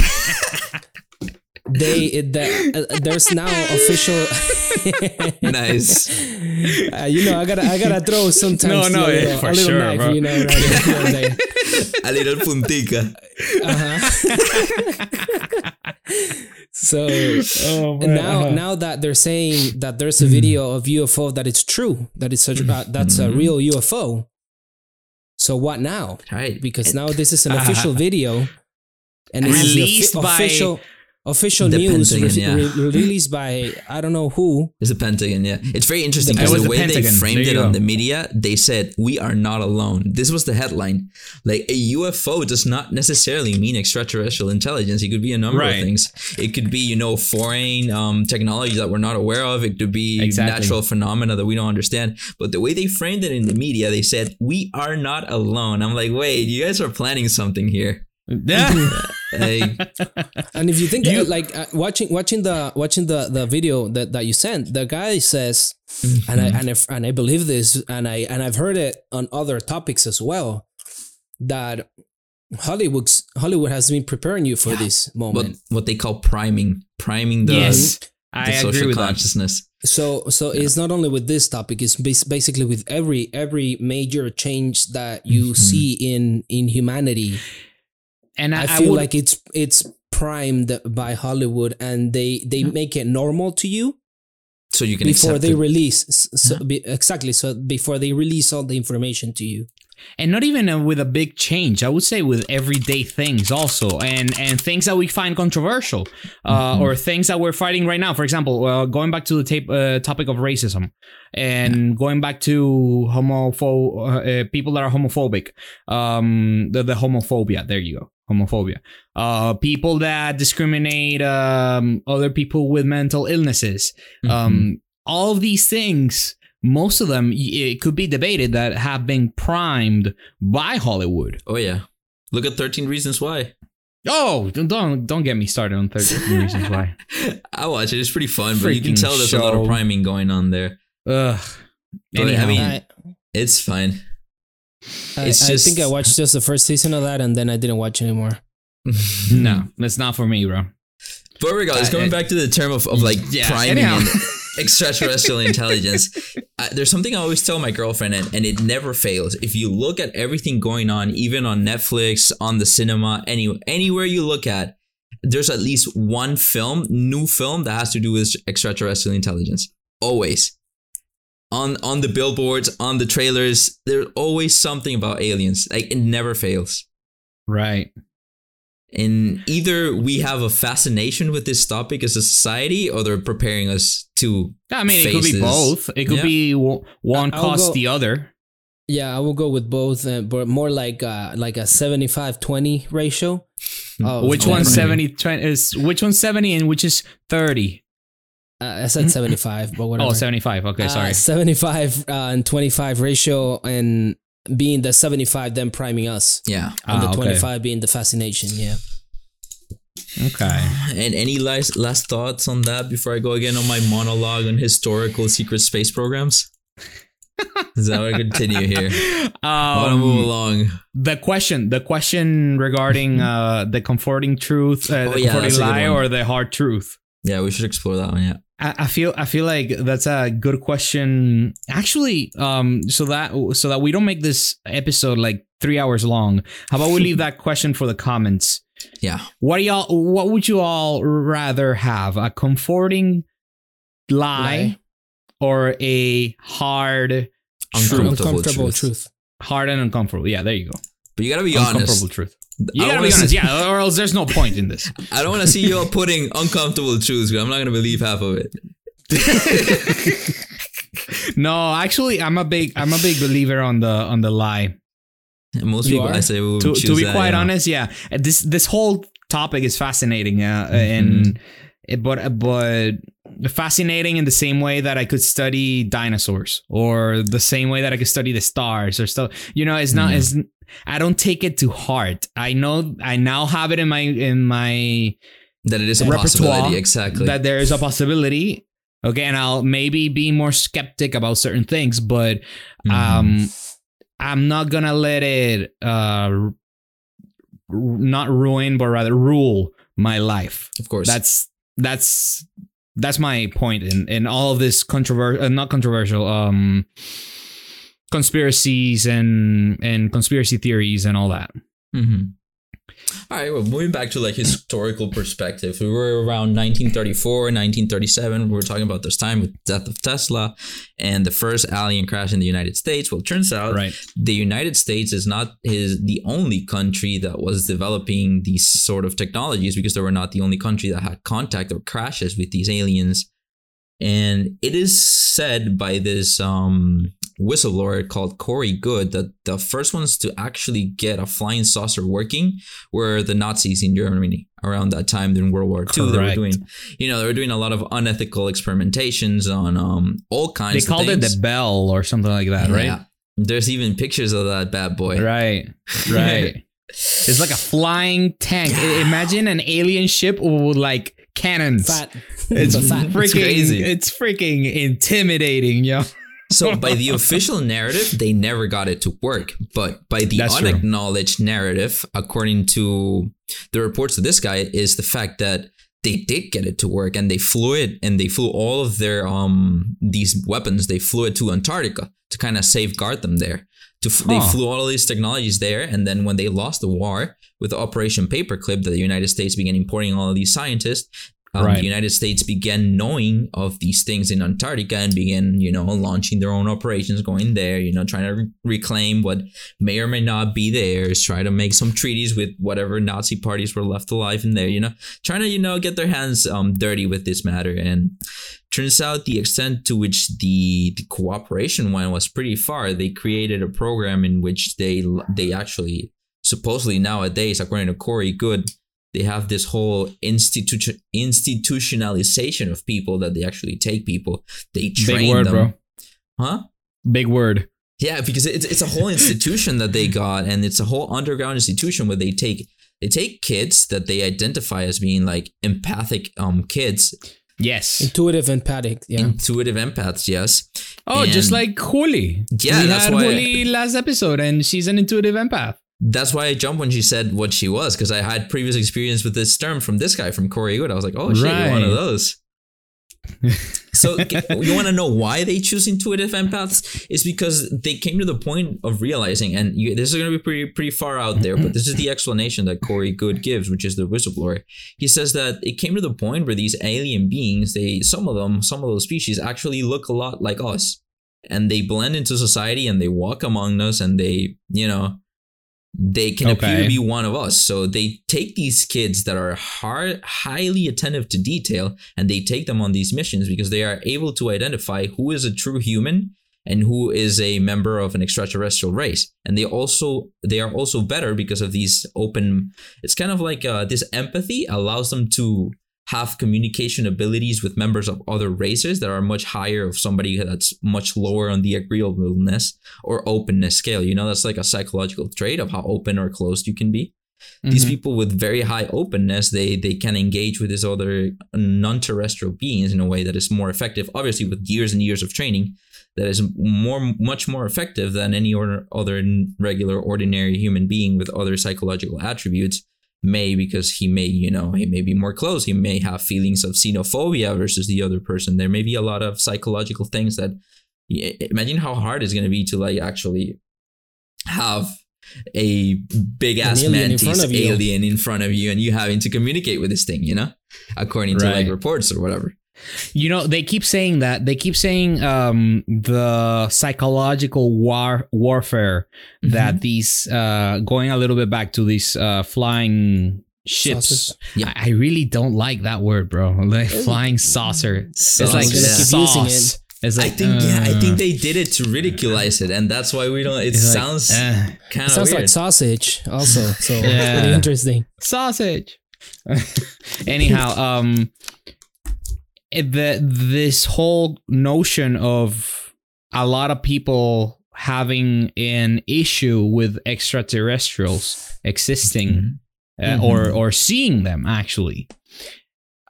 they it, the, uh, there's now official nice. uh, you know i gotta i gotta throw sometimes No, no, a yeah, little, for a little sure, knife bro. you know right here and there. A little puntica. uh-huh. So oh now now that they're saying that there's a video of ufo that it's true that it's a, uh, that's a real ufo so what now? Right. because now this is an official video and this Released is the offi- by- official official The news Pentagon, re- yeah. re- released by I don't know who. It's the Pentagon, yeah. It's very interesting because the the way they framed it you on the media, they said, We are not alone. This was the headline. Like a UFO does not necessarily mean extraterrestrial intelligence. It could be a number Right. of things. It could be, you know, foreign um, technology that we're not aware of. It could be Exactly. natural phenomena that we don't understand. But the way they framed it in the media, they said, We are not alone. I'm like, wait, you guys are planning something here. Yeah. Like, And if you think You- like uh, watching watching the watching the the video that, that you sent, the guy says, and I and I, and I believe this, and I and I've heard it on other topics as well, that Hollywood's Hollywood has been preparing you for this moment. what they call priming, priming the, yes, the I social agree with that. consciousness. So so it's not only with this topic; it's basically with every every major change that you Mhm. see in in humanity. And I, I I feel would- like it's it's primed by Hollywood, and they they make it normal to you So you can before they it. release. s- So, be, exactly. So before they release all the information to you. and not even uh, with a big change. I would say with everyday things also, and and things that we find controversial, uh, Mhm. or things that we're fighting right now. For example, uh, going back to the tape, uh, topic of racism, and going back to homopho- uh, uh, people that are homophobic, um, the, the homophobia. There you go, homophobia. Uh, people that discriminate um, other people with mental illnesses. Mhm. Um, all of these things, most of them, it could be debated that have been primed by Hollywood. oh yeah, look at Thirteen Reasons Why. Oh, don't- don't get me started on 13 reasons why. I watch it. It's pretty fun, but you can tell there's a lot of priming going on there. Ugh. But, I mean- I, It's fine. I, It's I think I watched just the first season of that, and then I didn't watch anymore. no, that's not for me, bro. But regardless, Uh, going it- back to the term of, of like Yeah, priming and extraterrestrial intelligence, uh, there's something I always tell my girlfriend, and, and it never fails. If you look at everything going on, even on Netflix, on the cinema, any anywhere you look at, there's at least one film, new film that has to do with extraterrestrial intelligence. Always. On on the billboards, on the trailers, there's always something about aliens. Like it never fails. Right. And either we have a fascination with this topic as a society, or they're preparing us to. I mean, it could be Faces. both. It could Yeah. be one cost go- the other. Yeah, I will go with both, uh, but more like uh, like a 75-20 ratio. of- which of one's 70 20, is which one's 70 and which is 30? Uh, I said 75, but whatever. Oh, 75. Okay, Uh, sorry. 75 uh, and 25 ratio, and being the 75, then priming us. Yeah. And the Ah, okay. 25 being the fascination. Yeah. Okay. And any last last thoughts on that before I go again on my monologue on historical secret space programs? Is that what I continue here? I want to move Um, along. the question, the question regarding uh, the comforting truth, uh, Oh, the yeah, comforting that's a good lie, or the hard truth. Yeah, we should explore that one. Yeah. I, I feel I feel like that's a good question. Actually, um, so that so that we don't make this episode like three hours long. How about we leave that question for the comments? Yeah. What do y'all? What would you all rather have? A comforting lie, Lie. or a hard, Uncomfortable Uncomfortable truth. truth. hard and uncomfortable? Yeah, there you go. But you gotta be Uncomfortable honest. truth. You gotta be honest, see- yeah, or else there's no point in this. I don't want to see you all putting uncomfortable truths. 'cause I'm not gonna believe half of it. no, actually, I'm a big I'm a big believer on the on the lie. Most You people are? I say will to, to be that, quite yeah. honest, yeah, this this whole topic is fascinating, uh, Mm-hmm. and it, but but fascinating in the same way that I could study dinosaurs, or the same way that I could study the stars, or stuff. You know, it's not. Mhm. It's I don't take it to heart. I know I now have it in my in my that it is a possibility. Exactly. that there is a possibility. Okay, and I'll maybe be more skeptic about certain things, but Mhm. um i'm not gonna let it uh not ruin but rather rule my life of course. that's that's that's my point in in all of this controversial uh, not controversial um conspiracies and and conspiracy theories and all that Mm-hmm. All right, well, moving back to like historical perspective, we were around 1934, 1937. We were talking about this time with death of Tesla and the first alien crash in the United States. Well, it turns out right the United States is not is the only country that was developing these sort of technologies because they were not the only country that had contact or crashes with these aliens. And it is said by this um, whistleblower called Corey Goode that the first ones to actually get a flying saucer working were the Nazis in Germany around that time during World War II. They were doing, you know, they were doing a lot of unethical experimentations on um, all kinds. they of called it the bell or something like that right There's even pictures of that bad boy. right right it's like a flying tank I- imagine an alien ship with like cannons Fat. It's freaking. crazy. It's freaking intimidating, yo. So by the official narrative, they never got it to work. But by the That's true. unacknowledged narrative, according to the reports of this guy, is the fact that they did get it to work and they flew it and they flew all of their um these weapons, they flew it to Antarctica to kind of safeguard them there. To f- they flew all of these technologies there, and then when they lost the war with Operation Paperclip, that the United States began importing all of these scientists, um, Right. the United States began knowing of these things in Antarctica and began, you know, launching their own operations, going there, you know, trying to re- reclaim what may or may not be theirs, try to make some treaties with whatever Nazi parties were left alive in there, you know, trying to, you know, get their hands um, dirty with this matter. And turns out the extent to which the, the cooperation went was pretty far. They created a program in which they they actually supposedly nowadays, according to Corey Goode, they have this whole institution institutionalization of people that they actually take people. They train Big word, them. bro. Huh? Big word. Yeah, because it's it's a whole institution that they got, and it's a whole underground institution where they take they take kids that they identify as being like empathic um kids, Yes. Intuitive empathic. Yeah. intuitive empaths, yes. Oh, just like Juli. Yeah, we that's had why- Juli last episode, and she's an intuitive empath. That's why I jumped when she said what she was, because I had previous experience with this term from this guy from Corey Goode. I was like, oh shit, you're one of those. so you want to know why they choose intuitive empaths? It's because they came to the point of realizing, and you, this is going to be pretty pretty far out there, but this is the explanation that Corey Goode gives, which is the whistleblower. He says that it came to the point where these alien beings, they some of them, some of those species actually look a lot like us, and they blend into society and they walk among us, and they you know they can appear to be one of us. So they take these kids that are hard, highly attentive to detail and they take them on these missions because they are able to identify who is a true human and who is a member of an extraterrestrial race. And they also they are also better because of these open. It's kind of like uh, this empathy allows them to have communication abilities with members of other races that are much higher of somebody that's much lower on the agreeableness or openness scale. You know, that's like a psychological trait of how open or closed you can be. These Mhm. people with very high openness, they they can engage with these other non-terrestrial beings in a way that is more effective. Obviously, with years and years of training, that is more much more effective than any other regular ordinary human being with other psychological attributes may because he may you know he may be more close. He may have feelings of xenophobia versus the other person. There may be a lot of psychological things that imagine how hard it's going to be to like actually have a big ass An alien in mantis front of you. alien in front of you and you having to communicate with this thing you know? According to like reports or whatever You know, they keep saying that. They keep saying um, the psychological war warfare Mm-hmm. that these uh, going a little bit back to these uh, flying ships. Saucers. Yeah. I, I really don't like that word, bro. Like flying saucer. so it's like gonna yeah. keep using sauce. It's I like think yeah, I uh, think they did it to ridiculize it, and that's why we don't. It it's like, sounds uh, kind of sounds weird. like sausage also. So Yeah. pretty interesting. sausage. Anyhow, um, it- the this whole notion of a lot of people having an issue with extraterrestrials existing uh, Mhm. or or seeing them actually.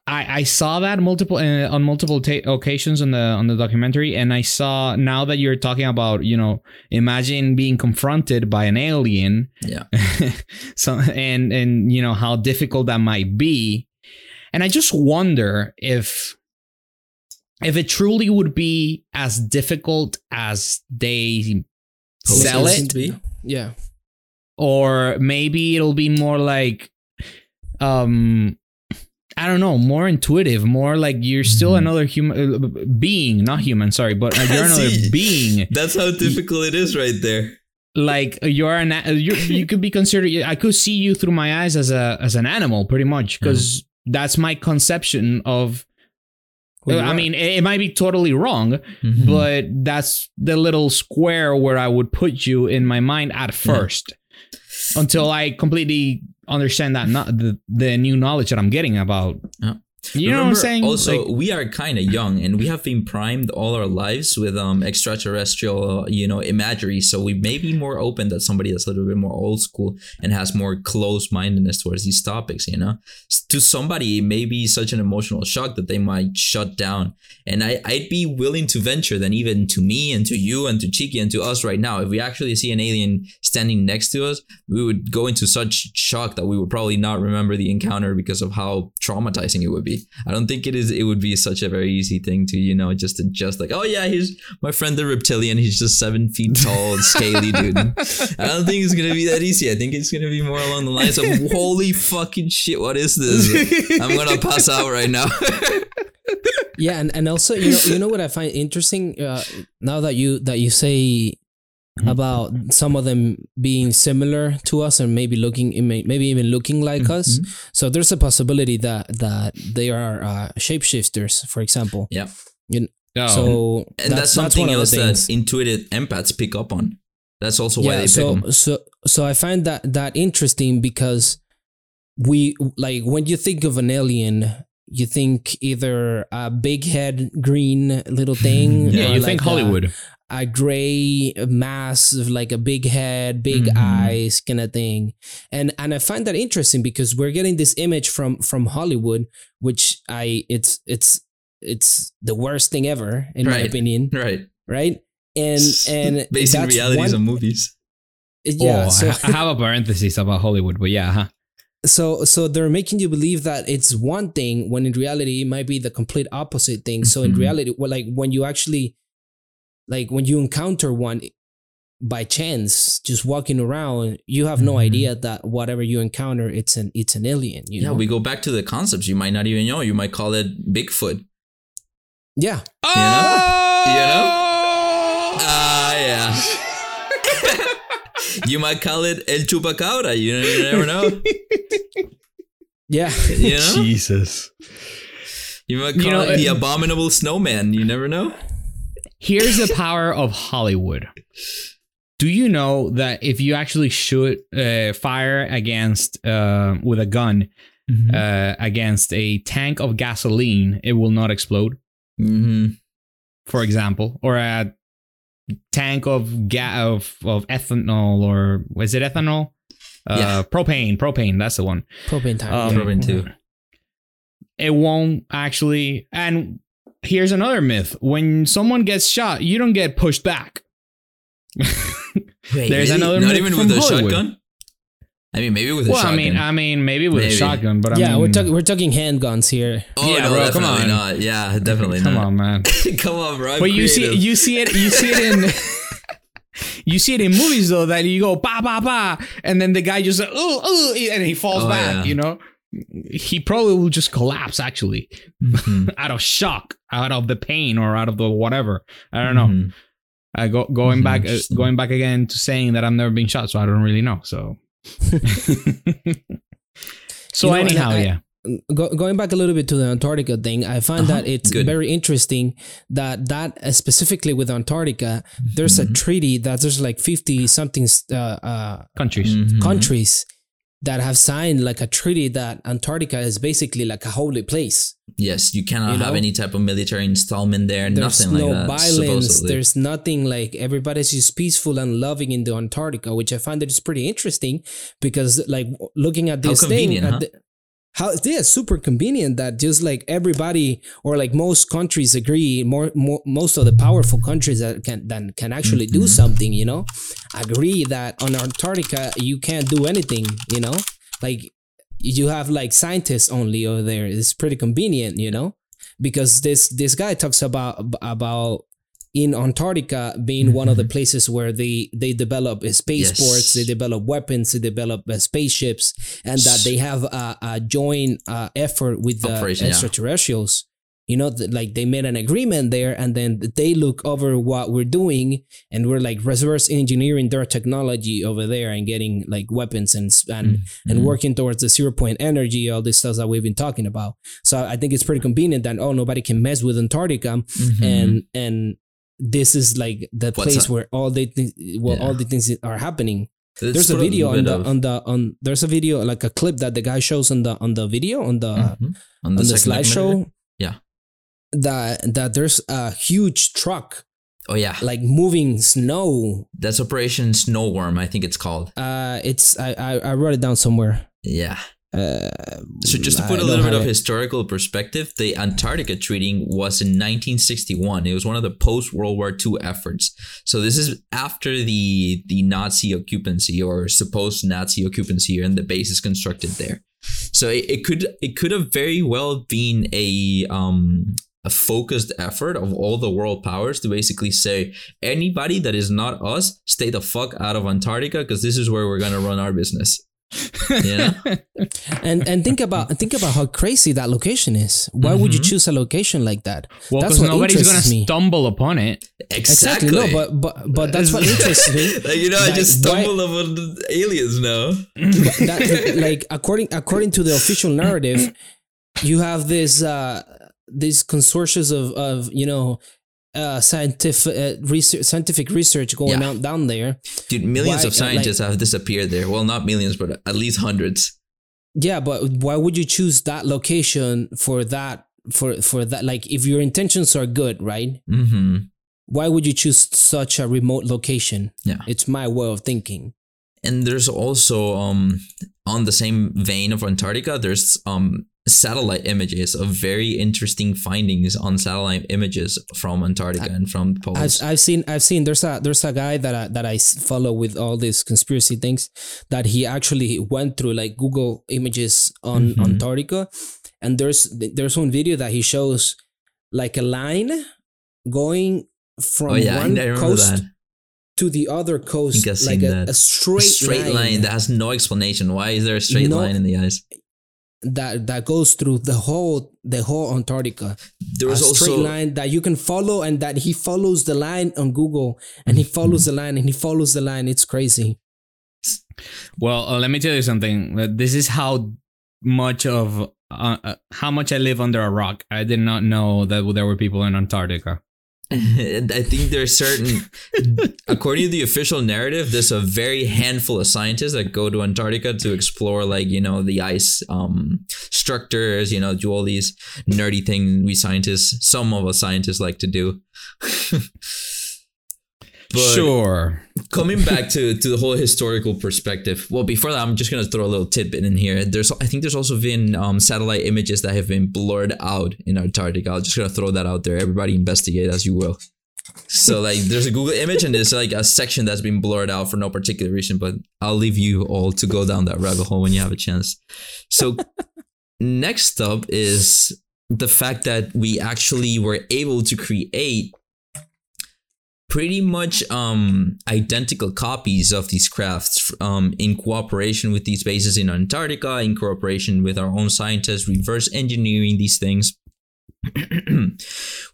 I, I saw that multiple uh, on multiple ta- occasions on the on the documentary, and I saw now that you're talking about you know imagine being confronted by an alien Yeah. so and and you know how difficult that might be and i just wonder if if it truly would be as difficult as they Pose sell it it to be. Yeah. or maybe it'll be more like um I don't know, more intuitive, more like you're still Mhm. another human uh, being, not human, sorry, but uh, you're another See, being. That's how difficult it is, right there. like you're an you you could be considered I could see you through my eyes as a as an animal pretty much because that's my conception of Who you I mean it, might be totally wrong Mhm. but that's the little square where I would put you in my mind at first until I completely understand that not the, the new knowledge that I'm getting about Yeah. You know what I'm Remember, saying Also, Like, we are kind of young, and we have been primed all our lives with um extraterrestrial, you know, imagery. So we may be more open than somebody that's a little bit more old school and has more closed mindedness towards these topics. You know, to somebody, it may be such an emotional shock that they might shut down. And I I'd be willing to venture that even to me and to you and to Chiqui and to us right now, if we actually see an alien standing next to us, we would go into such shock that we would probably not remember the encounter because of how traumatizing it would be. Be. I don't think it is. It would be such a very easy thing to you know just adjust. Like, oh yeah, he's my friend the reptilian. He's just seven feet tall, and scaly dude. I don't think it's gonna be that easy. I think it's gonna be more along the lines of holy fucking shit, what is this? I'm gonna pass out right now. yeah and, and also you know you know what i find interesting uh, now that you that you say about some of them being similar to us and maybe looking maybe even looking like us so there's a possibility that that they are uh, shapeshifters for example yeah. Oh, so And that's, something one of the else that intuitive empaths pick up on. That's also why yeah they pick so them. so so i find that that interesting because we like when you think of an alien you think either a big head green little thing yeah, you like think Hollywood. A gray mass of like a big head, big Mhm. eyes kind of thing. And and I find that interesting because we're getting this image from from Hollywood, which I it's it's it's the worst thing ever in my opinion, Right. right? And and based in that's realities one- of movies. yeah, oh, so I I have a parenthesis about Hollywood, but yeah, huh? so so they're making you believe that it's one thing when in reality it might be the complete opposite thing. So in Mhm. reality, well, like when you actually like when you encounter one by chance just walking around you have no Mhm. idea that whatever you encounter it's an it's an alien you Yeah, know we go back to the concepts. You might not even know. You might call it Bigfoot. yeah Oh! You know? Ah, yeah. you might call it El Chupacabra. You, you never know. yeah You know? Jesus. You might You call know, it the uh, Abominable Snowman. You never know. Here's the power of Hollywood. Do you know that if you actually shoot uh, fire against uh, with a gun uh, against a tank of gasoline, it will not explode? Mm-hmm. For example, or a tank of ga- of of ethanol, or is it ethanol? Uh, Yeah. propane, propane. That's the one. propane time Um, yeah. Propane too. it won't actually and here's another myth when someone gets shot you don't get pushed back Wait, There's really? another Not myth even from with a Hollywood. shotgun. I mean, maybe with a well shotgun. i mean i mean maybe with Maybe. a shotgun but i yeah mean we're talking we're talking handguns here oh yeah, no, bro, come definitely on. not. Yeah, definitely come not. on man come on, bro. I'm but you see creative. you see it you see it in you see it in movies though that you go ba ba ba and then the guy just like, oh oh and he falls Oh, back yeah. you know he probably will just collapse actually Mhm. out of shock out of the pain or out of the whatever i don't know Mhm. Uh, go, going Mhm, back, uh, going back again to saying that I've never been shot, so I don't really know. So, so You know, anyhow, I- yeah, Go, going back a little bit to the Antarctica thing, I find Uh-huh. that it's Good. very interesting that that uh, specifically with Antarctica, there's a Mhm. treaty that there's like fifty something uh, uh, countries. Countries that have signed like a treaty that Antarctica is basically like a holy place. Yes, you cannot You have know? any type of military installment there. There's nothing no like that. violence. supposedly. There's nothing like everybody's just peaceful and loving in the Antarctica, which I find that is pretty interesting because like looking at this thing, convenient, at huh? the- how yeah, super convenient that just like everybody or like most countries agree, more, more most of the powerful countries that can that can actually do Mhm. something, you know, agree that on Antarctica you can't do anything, you know, like you have like scientists only over there. It's pretty convenient, you know, because this this guy talks about about in Antarctica being one of the places where they they develop uh, spaceports, Yes. they develop weapons, they develop uh, spaceships, and that they have a, a joint uh, effort with the Operation, yeah. extraterrestrials. You know, th- like they made an agreement there, and then they look over what we're doing, and we're like reverse engineering their technology over there and getting like weapons and and and Mhm. working towards the zero point energy, all this stuff that we've been talking about. So I think it's pretty convenient that oh nobody can mess with Antarctica, Mhm. and and this is like the What's place up? where all the thi- well, Yeah. all the things are happening. There's a video on the of- on the on there's a video like a clip that the guy shows on the on the video on the Mhm. on on the slideshow. Yeah. That that there's a huge truck Oh yeah, like moving snow. that's Operation Snowworm. I think it's called. Uh, it's I I, I wrote it down somewhere. Yeah. Uh, So just to put a little bit of it. historical perspective, the Antarctica Treaty was in 1961. It was one of the post World War II efforts. So this is after the the Nazi occupancy or supposed Nazi occupancy, and the base is constructed there. So it, it could it could have very well been a um a focused effort of all the world powers to basically say anybody that is not us, stay the fuck out of Antarctica because this is where we're gonna run our business. Yeah. and and think about think about how crazy that location is. Why would you Mhm. choose a location like that? Well, That's because what nobody's gonna interests me. stumble upon it. exactly. Exactly. No, but but but that's what interests me. like, you know, I Like, just why- stumbled upon the aliens now. that like according according to the official narrative, you have this uh these consortiums of of you know uh scientific uh, research scientific research going Yeah. out down there. Dude, millions Why- of scientists have disappeared there. Well, not millions, but at least hundreds. Yeah, but why would you choose that location for that for for that like if your intentions are good, right? Mm-hmm. Why would you choose such a remote location? Yeah. It's my way of thinking. And there's also um on the same vein of Antarctica, there's um satellite images of very interesting findings on satellite images from Antarctica and from the poles. I've, I've seen I've seen there's a there's a guy that I, that I follow with all these conspiracy things that he actually went through like Google images on Mhm. Antarctica and there's there's one video that he shows like a line going from oh yeah, one coast that. to the other coast like a, a straight, A straight line. that has no explanation. Why is there a straight No. line in the ice? That that goes through the whole the whole Antarctica There a was straight also line that you can follow and that he follows the line on Google and he follows the line and he follows the line it's crazy Well, uh, let me tell you something. Uh, This is how much of uh, uh, how much I live under a rock. I did not know that there were people in Antarctica. I think there's certain, according to the official narrative, there's a very handful of scientists that go to Antarctica to explore, like you know, the ice um, structures. You know, do all these nerdy things we scientists, some of us scientists, like to do. But sure. coming back to to the whole historical perspective. Well, before that, I'm just gonna throw a little tidbit in here. There's, I think, there's also been um, satellite images that have been blurred out in Antarctica. I'm just gonna throw that out there. Everybody investigate as you will. So like, there's a Google image and there's like a section that's been blurred out for no particular reason. But I'll leave you all to go down that rabbit hole when you have a chance. So next up is the fact that we actually were able to create pretty much um identical copies of these crafts um in cooperation with these bases in Antarctica in cooperation with our own scientists reverse engineering these things.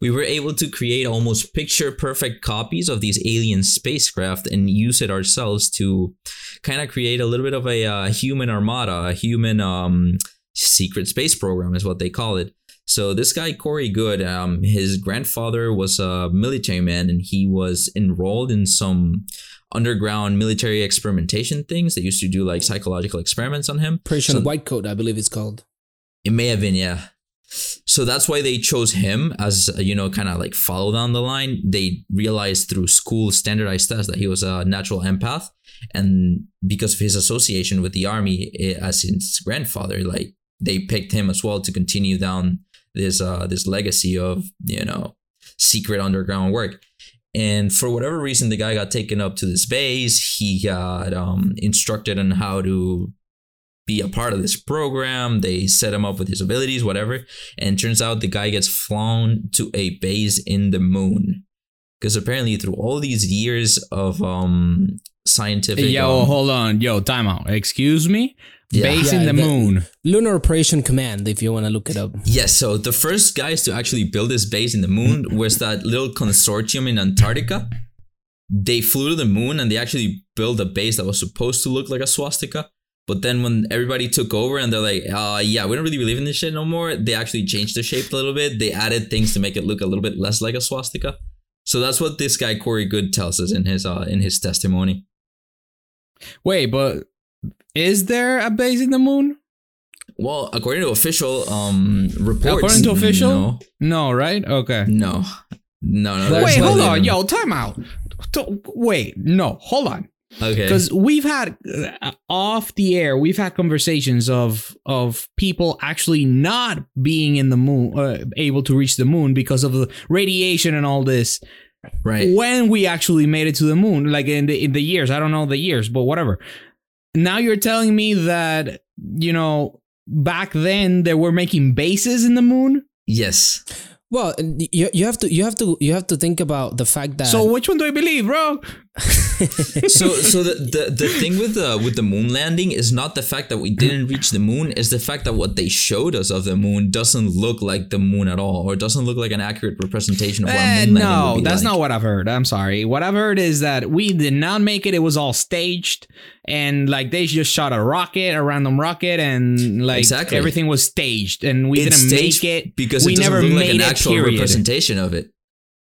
We were able to create almost picture perfect copies of these alien spacecraft and use it ourselves to kind of create a little bit of a uh, human armada a human um secret space program is what they call it so this guy Corey Goode, um, his grandfather was a military man, and he was enrolled in some underground military experimentation things. They used to do like psychological experiments on him. Operation So- White Coat I believe it's called It may have been, yeah. So that's why they chose him as you know, kind of like follow down the line. They realized through school standardized tests that he was a natural empath, and because of his association with the army eh, as his grandfather, like they picked him as well to continue down this uh this legacy of you know secret underground work. And for whatever reason, the guy got taken up to this base. He got um, instructed on how to be a part of this program. They set him up with his abilities, whatever. And turns out the guy gets flown to a base in the moon. Because apparently, through all these years of um, scientific. Yo, um, hold on. Yo, time out. Excuse me? Yeah. Base Yeah, in the, the- moon. Lunar Operation Command if you want to look it up Yes, so the first guys to actually build this base in the moon was that little consortium in Antarctica. They flew to the moon and they actually built a base that was supposed to look like a swastika. But then when everybody took over and they're like, uh, yeah, we don't really believe in this shit no more, they actually changed the shape a little bit. They added things to make it look a little bit less like a swastika. So that's what this guy Corey Goode tells us in his uh, in his testimony. Wait, but is there a base in the moon? Well, according to official um reports, According to official? no, No, right? Okay. no, no, no. Wait, hold on. Yo, time out. Wait, no, hold on. Okay. because we've had uh, off the air we've had conversations of of people actually not being in the moon uh, able to reach the moon because of the radiation and all this right. when we actually made it to the moon like in the in the years i don't know the years but whatever now you're telling me that you know back then they were making bases in the moon. Yes. Well, you, you have to you have to you have to think about the fact that So which one do I believe, bro? So so the, the the thing with the with the moon landing is not the fact that we didn't reach the moon is the fact that what they showed us of the moon doesn't look like the moon at all or doesn't look like an accurate representation of what a Eh, moon landing no, would be that's like. not what I've heard. I'm sorry. What I've heard is that we did not make it. It was all staged, and like they just shot a rocket, a random rocket, and like Exactly. everything was staged, and we It's didn't make it because we it doesn't never look like made an actual period. representation of it.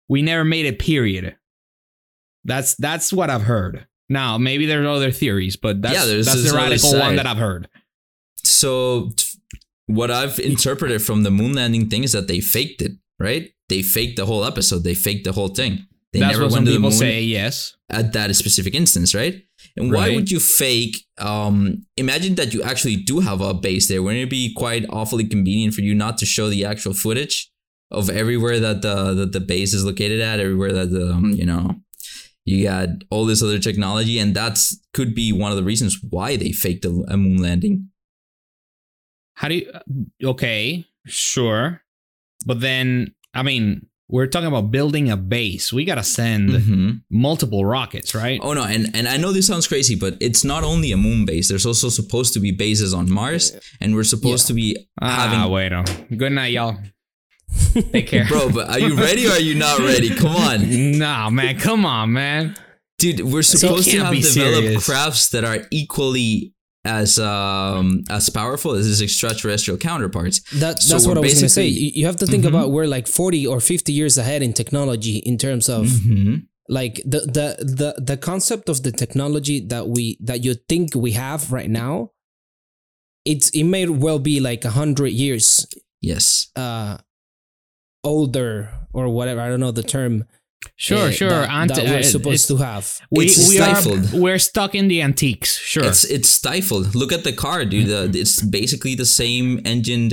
We never made it. Period. That's that's what I've heard. Now maybe there's other theories, but that's Yeah, that's the radical one that I've heard. So what I've interpreted from the moon landing thing is that they faked it, right? They faked the whole episode. They faked the whole thing. They that's never went to the moon say. Yes. at that specific instance, right? And why Right. would you fake? Um, imagine that you actually do have a base there. Wouldn't it be quite awfully convenient for you not to show the actual footage of everywhere that the that the base is located at, everywhere that the um, you know you got all this other technology, and that's could be one of the reasons why they faked a, a moon landing. How do you? Okay, sure, but then I mean, we're talking about building a base. We gotta send Mhm. multiple rockets, right? Oh no, and and I know this sounds crazy, but it's not only a moon base. There's also supposed to be bases on Mars, and we're supposed to be ah, having. wait on. Good night, y'all. Take care, Bro, but are you ready or are you not ready? Come on. nah, man, come on, man. Dude, we're supposed to can't have be developed serious. crafts that are equally as um as powerful as his extraterrestrial counterparts. That, So that's what we're I was going to say. basically- You, you have to think Mhm. about we're like 40 or 50 years ahead in technology in terms of Mhm. like the, the the the concept of the technology that we that you think we have right now it's it may well be like a hundred years Yes. uh older or whatever i don't know the term Sure, uh, sure. that, Ante- that we're uh, supposed to have We It's we are we're stuck in the antiques. Sure. It's it's stifled. Look at the car, dude. The, it's basically the same engine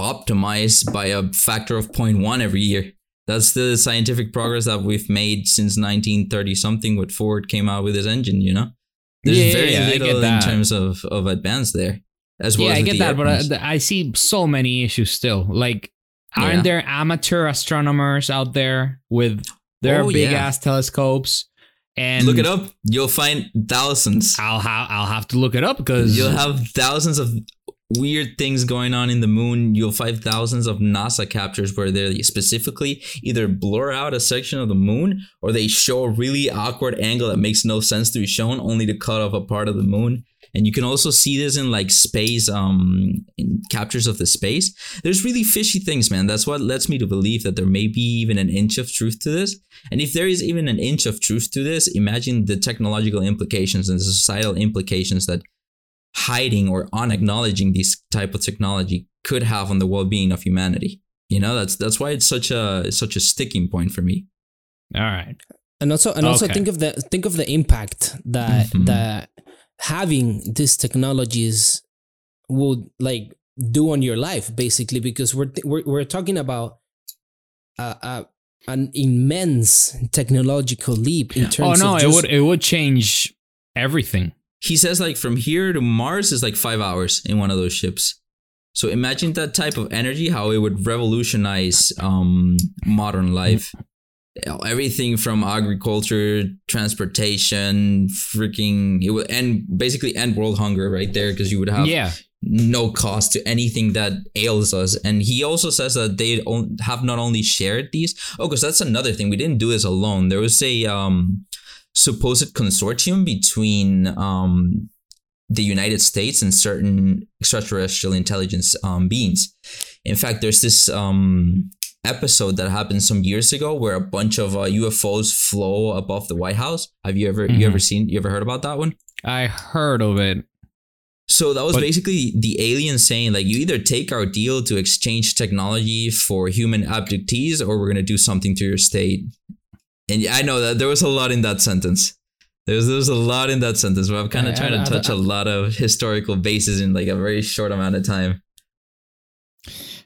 optimized by a factor of 0.1 every year. That's the scientific progress that we've made since 1930 something when Ford came out with his engine, you know? There's Yeah, very yeah, little in terms of, of advance there. As well yeah, as I get the that, but. I, I see so many issues still. Like, aren't Yeah. there amateur astronomers out there with their Oh, big yeah. ass telescopes? And Look it up. You'll find thousands. I'll ha- I'll have to look it up because You'll have thousands of weird things going on in the moon. You'll find thousands of NASA captures where they specifically either blur out a section of the moon or they show a really awkward angle that makes no sense to be shown, only to cut off a part of the moon. And you can also see this in like space, um, in captures of the space. There's really fishy things, man. That's what lets me to believe that there may be even an inch of truth to this. And if there is even an inch of truth to this, imagine the technological implications and the societal implications that hiding or unacknowledging this type of technology could have on the well-being of humanity. You know, that's that's why it's such a such a sticking point for me. all right. and also and also Okay. think of the think of the impact that Mhm. that having these technologies would like do on your life basically because we're we're, we're talking about uh, uh, an immense technological leap in terms. Oh terms no, of it just, would it would change everything. He says like from here to Mars is like 5 hours in one of those ships. So imagine that type of energy how it would revolutionize um modern life. Everything from agriculture, transportation, freaking it would end basically end world hunger right there because you would have yeah. no cost to anything that ails us. And he also says that they have not only shared these. Oh, because that's another thing. We didn't do this alone. There was a um, supposed consortium between um, the United States and certain extraterrestrial intelligence um, beings. In fact, there's this um, episode that happened some years ago where a bunch of uh, UFOs flow above the White House. Have you ever Mhm. you ever seen you ever heard about that one? I heard of it. So that was But- basically the alien saying like you either take our deal to exchange technology for human abductees or we're gonna do something to your state. And I know that there was a lot in that sentence. There's there's a lot in that sentence, but I'm kind of trying to touch I- a lot of historical bases in like a very short amount of time.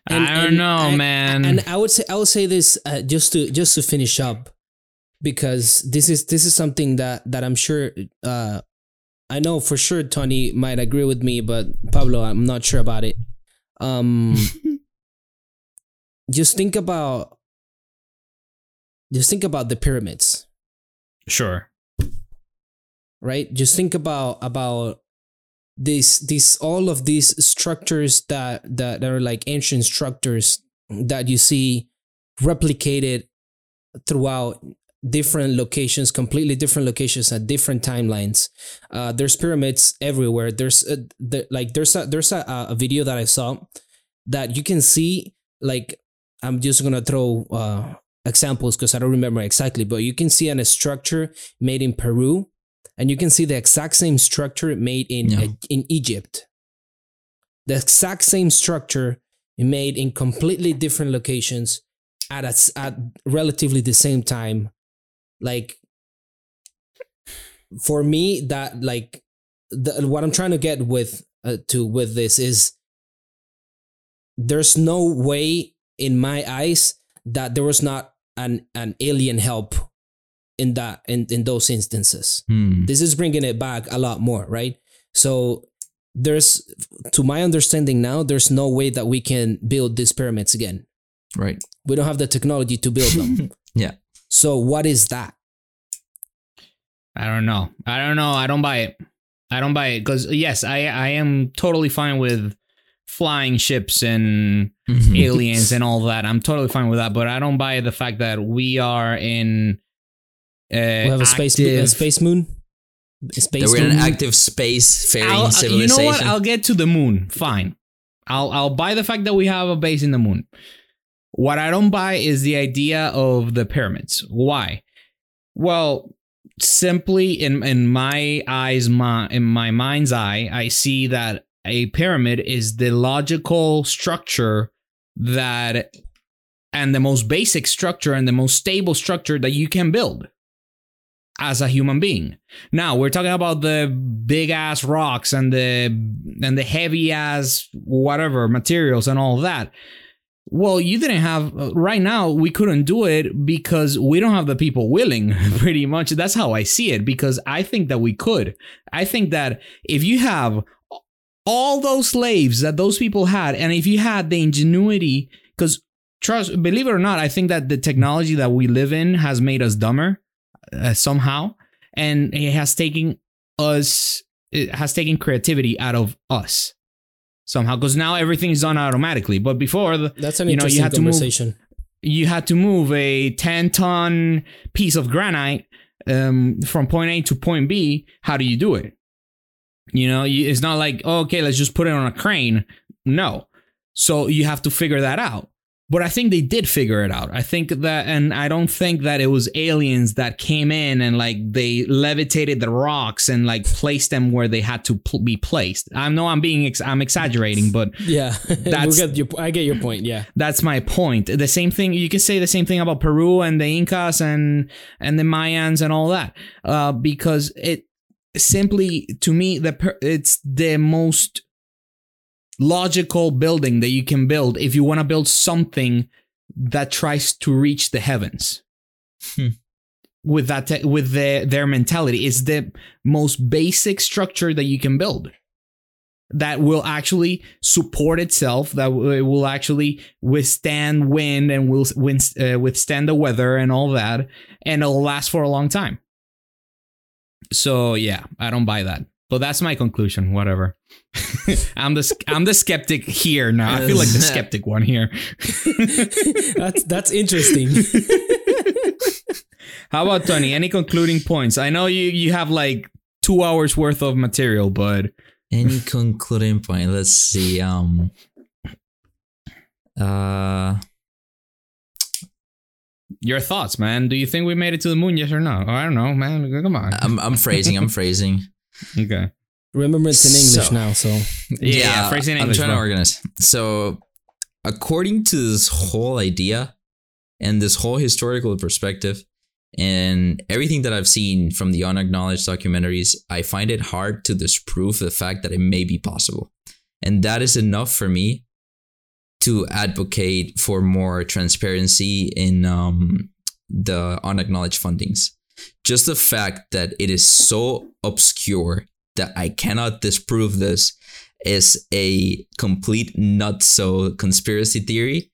And- I don't and know, I- man. and I would say I would say this uh, just to just to finish up because this is this is something that that I'm sure uh, I know for sure Tony might agree with me, but Pablo, I'm not sure about it. Um, just think about, just think about the pyramids, Sure. right? Just think about about this these all of these structures that that are like ancient structures that you see replicated throughout different locations completely different locations at different timelines. Uh there's pyramids everywhere. There's a, the, like there's a there's a, a video that i saw that you can see like i'm just gonna throw uh examples because i don't remember exactly but you can see a structure made in peru and you can see the exact same structure made in Yeah. in egypt the exact same structure made in completely different locations at a at relatively the same time like for me that like the, what i'm trying to get with uh, to with this is there's no way in my eyes that there was not an an alien help in that in, in those instances Hmm. this is bringing it back a lot more right so there's to my understanding now there's no way that we can build these pyramids again Right. we don't have the technology to build them Yeah. so what is that I don't know. I don't know. I don't buy it. I don't buy it because yes, I I am totally fine with flying ships and Mhm. aliens and all that. I'm totally fine with that, but I don't buy the fact that we are in. Uh, we have a space a space moon a That space we're moon an active space faring I'll- uh, you know what? I'll get to the moon. Fine. I'll I'll buy the fact that we have a base in the moon. What I don't buy is the idea of the pyramids. Why? Well, simply in in my eyes, my in my mind's eye, I see that a pyramid is the logical structure that and the most basic structure and the most stable structure that you can build as a human being. Now we're talking about the big ass rocks and the and the heavy ass whatever materials and all that. Well, you didn't have uh, right now. We couldn't do it because we don't have the people willing. Pretty much, that's how I see it. Because I think that we could. I think that if you have all those slaves that those people had, and if you had the ingenuity, because trust, believe it or not, I think that the technology that we live in has made us dumber uh, somehow, and it has taken us, it has taken creativity out of us somehow. Because now everything is done automatically, but before the, that's an you know, you interesting had to move- conversation you had to move a 10 ton piece of granite um, from point A to point B. How do you do it? You know, you, it's not like, oh, okay, let's just put it on a crane. No. So you have to figure that out. But I think they did figure it out. I think that, and I don't think that it was aliens that came in and like they levitated the rocks and like placed them where they had to pl- be placed. I know I'm being, ex- I'm exaggerating, but yeah That's- we get your, i get your point yeah that's my point. The same thing you can say the same thing about Peru and the Incas and and the Mayans and all that, uh, because it simply to me the per- it's the most logical building that you can build if you want to build something that tries to reach the heavens. Hmm. With that, te- with their their mentality, it's the most basic structure that you can build that will actually support itself that w- will actually withstand wind and will win- uh, withstand the weather and all that and it'll last for a long time so yeah i don't buy that but that's my conclusion whatever i'm the i'm the skeptic here now i feel like the skeptic one here that's that's interesting how about tony any concluding points i know you you have like two hours worth of material but Any concluding point? Let's see. Um. Uh. your thoughts man do you think we made it to the moon yes or no oh, i don't know man come on I'm I'm phrasing. I'm phrasing. Okay remember it's in english So- now so Yeah, yeah, phrase in English, I'm trying to organize. So, according to this whole idea and this whole historical perspective and everything that I've seen from the unacknowledged documentaries, I find it hard to disprove the fact that it may be possible. And that is enough for me to advocate for more transparency in um, the unacknowledged fundings. Just the fact that it is so obscure that I cannot disprove this is a complete nut so conspiracy theory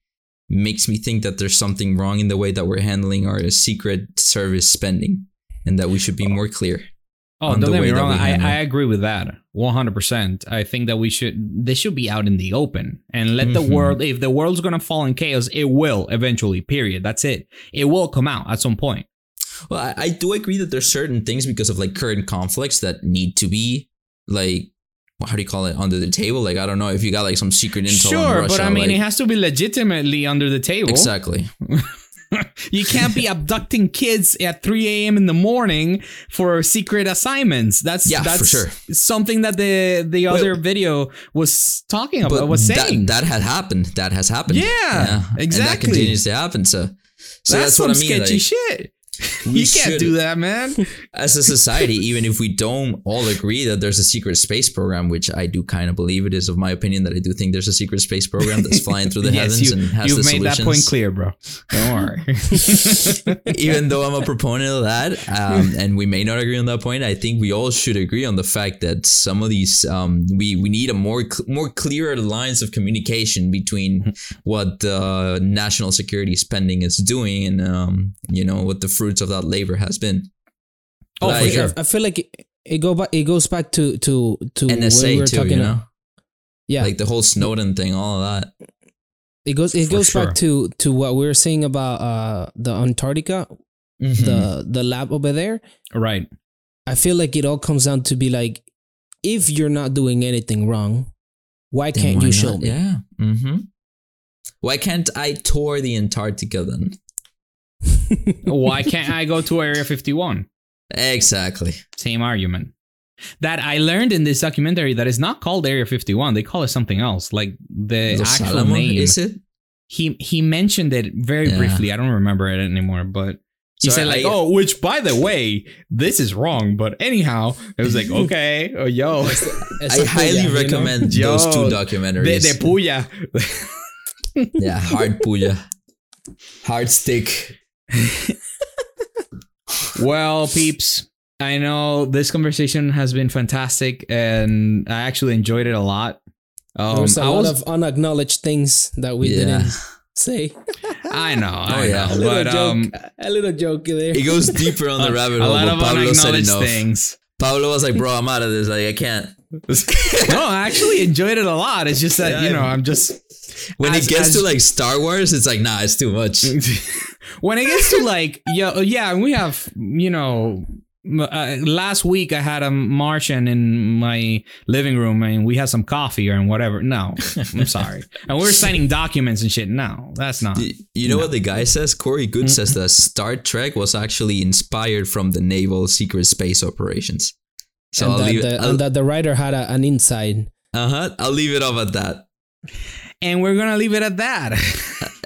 makes me think that there's something wrong in the way that we're handling our secret service spending and that we should be more clear. Oh, on don't get me wrong. I. I agree with that 100%. I think that we should, this should be out in the open and let the Mhm. world, if the world's going to fall in chaos, it will eventually, period. That's it. It will come out at some point. Well, I, I do agree that there's certain things because of like current conflicts that need to be like how do you call it under the table? Like I don't know if you got like some secret intel. on Sure, Russia, but I mean, like- it has to be legitimately under the table. exactly. You can't be abducting kids at 3 a.m. in the morning for secret assignments. That's Yeah, for sure. something that the the other video was talking about. Was that, saying that had happened. That has happened. Yeah, exactly. And that continues to happen. So, so that's, that's, some what I mean. sketchy like, shit. we You can't should- do that, man. as a society, even if we don't all agree that there's a secret space program, which I do kind of believe it is of my opinion that I do think there's a secret space program that's flying through the yes, heavens you, and has you've the made solutions. that point clear, bro. Don't worry. even though I'm a proponent of that, um, and we may not agree on that point, I think we all should agree on the fact that some of these um, we we need a more cl- more clearer lines of communication between what the national security spending is doing and um, you know what the fruits of that labor has been. Oh, for sure. I feel like it, it go back. It goes back to to to when NSA we were too, talking. you know, yeah, like the whole Snowden thing, all of that. it goes. It For goes sure. back to to what we were saying about uh the Antarctica, Mhm. the the lab over there. right. I feel like it all comes down to be like, if you're not doing anything wrong, why Then can't why you not? show me? Yeah. Mm-hmm. Why can't I tour the Antarctica then? Why can't I go to Area 51? Exactly. Same argument. That I learned in this documentary that is not called Area 51. They call it something else. Like the Los actual Alamos, name. is it? he he mentioned it very Yeah. briefly. I don't remember it anymore, but he So said like, I- "Oh, which by the way, this is wrong." But anyhow, it was like, "Okay, oh yo, It's I a highly puya, you know? recommend those Yo, two de, documentaries. de puya." yeah, hard puya, hard stick. Well, peeps, I know this conversation has been fantastic, and I actually enjoyed it a lot. Um, There's a I lot was, of unacknowledged things that we Yeah. didn't say. I know, I Oh, yeah. know, a little but joke, um, a little joke there. It goes deeper on the rabbit hole. a hole. lot of Pablo unacknowledged things. Pablo was like, "Bro, I'm out of this. Like, I can't." no, I actually enjoyed it a lot. It's just that Yeah, you know I'm just When As- it gets as- to like Star Wars, it's like, nah, it's too much. when it gets to like yeah yeah we have you know uh, last week I had a Martian in my living room and we had some coffee or whatever. No, I'm sorry. And we are signing documents and shit. No, that's not. You know what the guy says? Corey Goode says that Star Trek was actually inspired from the naval secret space operations. So and, I'll that leave the, it. and I'll, that the writer had a, an inside. uh huh. I'll leave it off at that. And we're gonna leave it at that.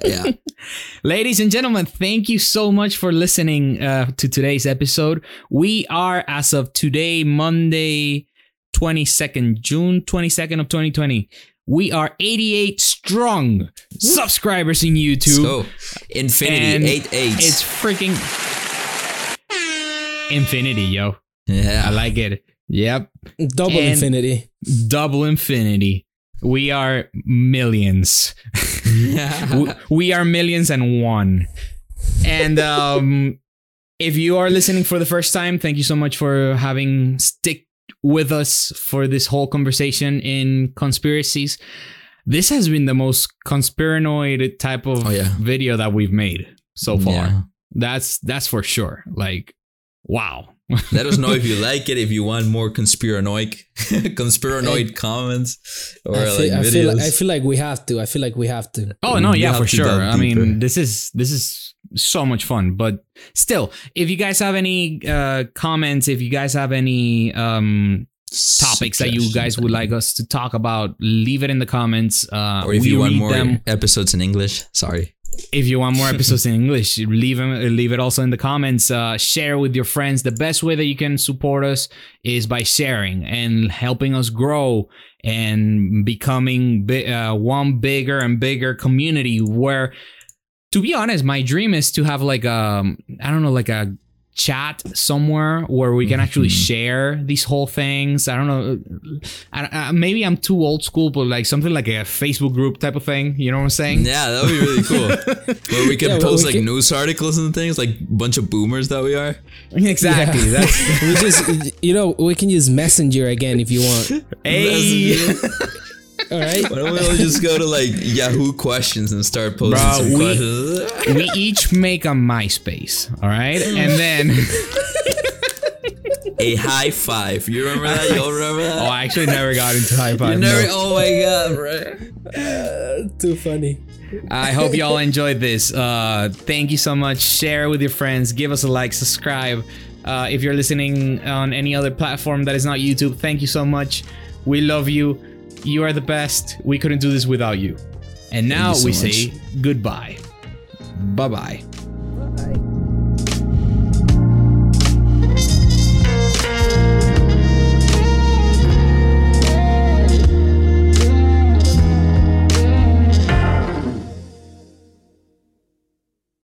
Yeah. Ladies and gentlemen, thank you so much for listening uh, to today's episode. We are, as of today, Monday, 22nd, June 22nd of 2020, we are 88 strong subscribers in YouTube. So Infinity And eight eight. It's freaking infinity, yo. yeah. I like it. Yep. Double And- infinity. Double infinity. We are millions. W- we are millions and one. And um, if you are listening for the first time, thank you so much for having stick with us for this whole conversation in conspiracies. This has been the most conspiranoid type of Oh, yeah. video that we've made so far. Yeah. That's that's for sure. Like, wow. Let us know if you like it. If you want more conspiranoid, conspiranoid comments or I like feel, I, videos. feel like, I feel like we have to. I feel like we have to. Oh no, yeah, for sure. I mean, this is this is so much fun. But still, if you guys have any uh comments, if you guys have any um topics that you guys would like us to talk about, leave it in the comments. Uh or if we you want more them. episodes in English, sorry. If you want more episodes in English, leave them leave it also in the comments. Uh share with your friends. The best way that you can support us is by sharing and helping us grow and becoming bi- uh, one bigger and bigger community where to be honest my dream is to have like um i don't know like a chat somewhere where we can actually mm-hmm. share these whole things. I don't know. I, I, maybe I'm too old school, but like something like a Facebook group type of thing. You know what I'm saying? Yeah, that would be really cool. Where we could Yeah, post we like could- news articles and things, like bunch of boomers that we are. Exactly. Yeah. That's we just you know we can use Messenger again if you want. hey. All right. Why don't we all just go to like Yahoo questions and start posting Bro, some we- questions? we each make a MySpace, all right, and then A hi5. You remember that? Y'all remember oh. I actually never got into high five. you never. no. Oh my god, bro. Too funny. I hope y'all enjoyed this. Uh, thank you so much. Share with your friends. Give us a like. Subscribe. Uh, if you're listening on any other platform that is not YouTube, thank you so much. We love you. You are the best. We couldn't do this without you. And now so we much. say goodbye. Bye bye.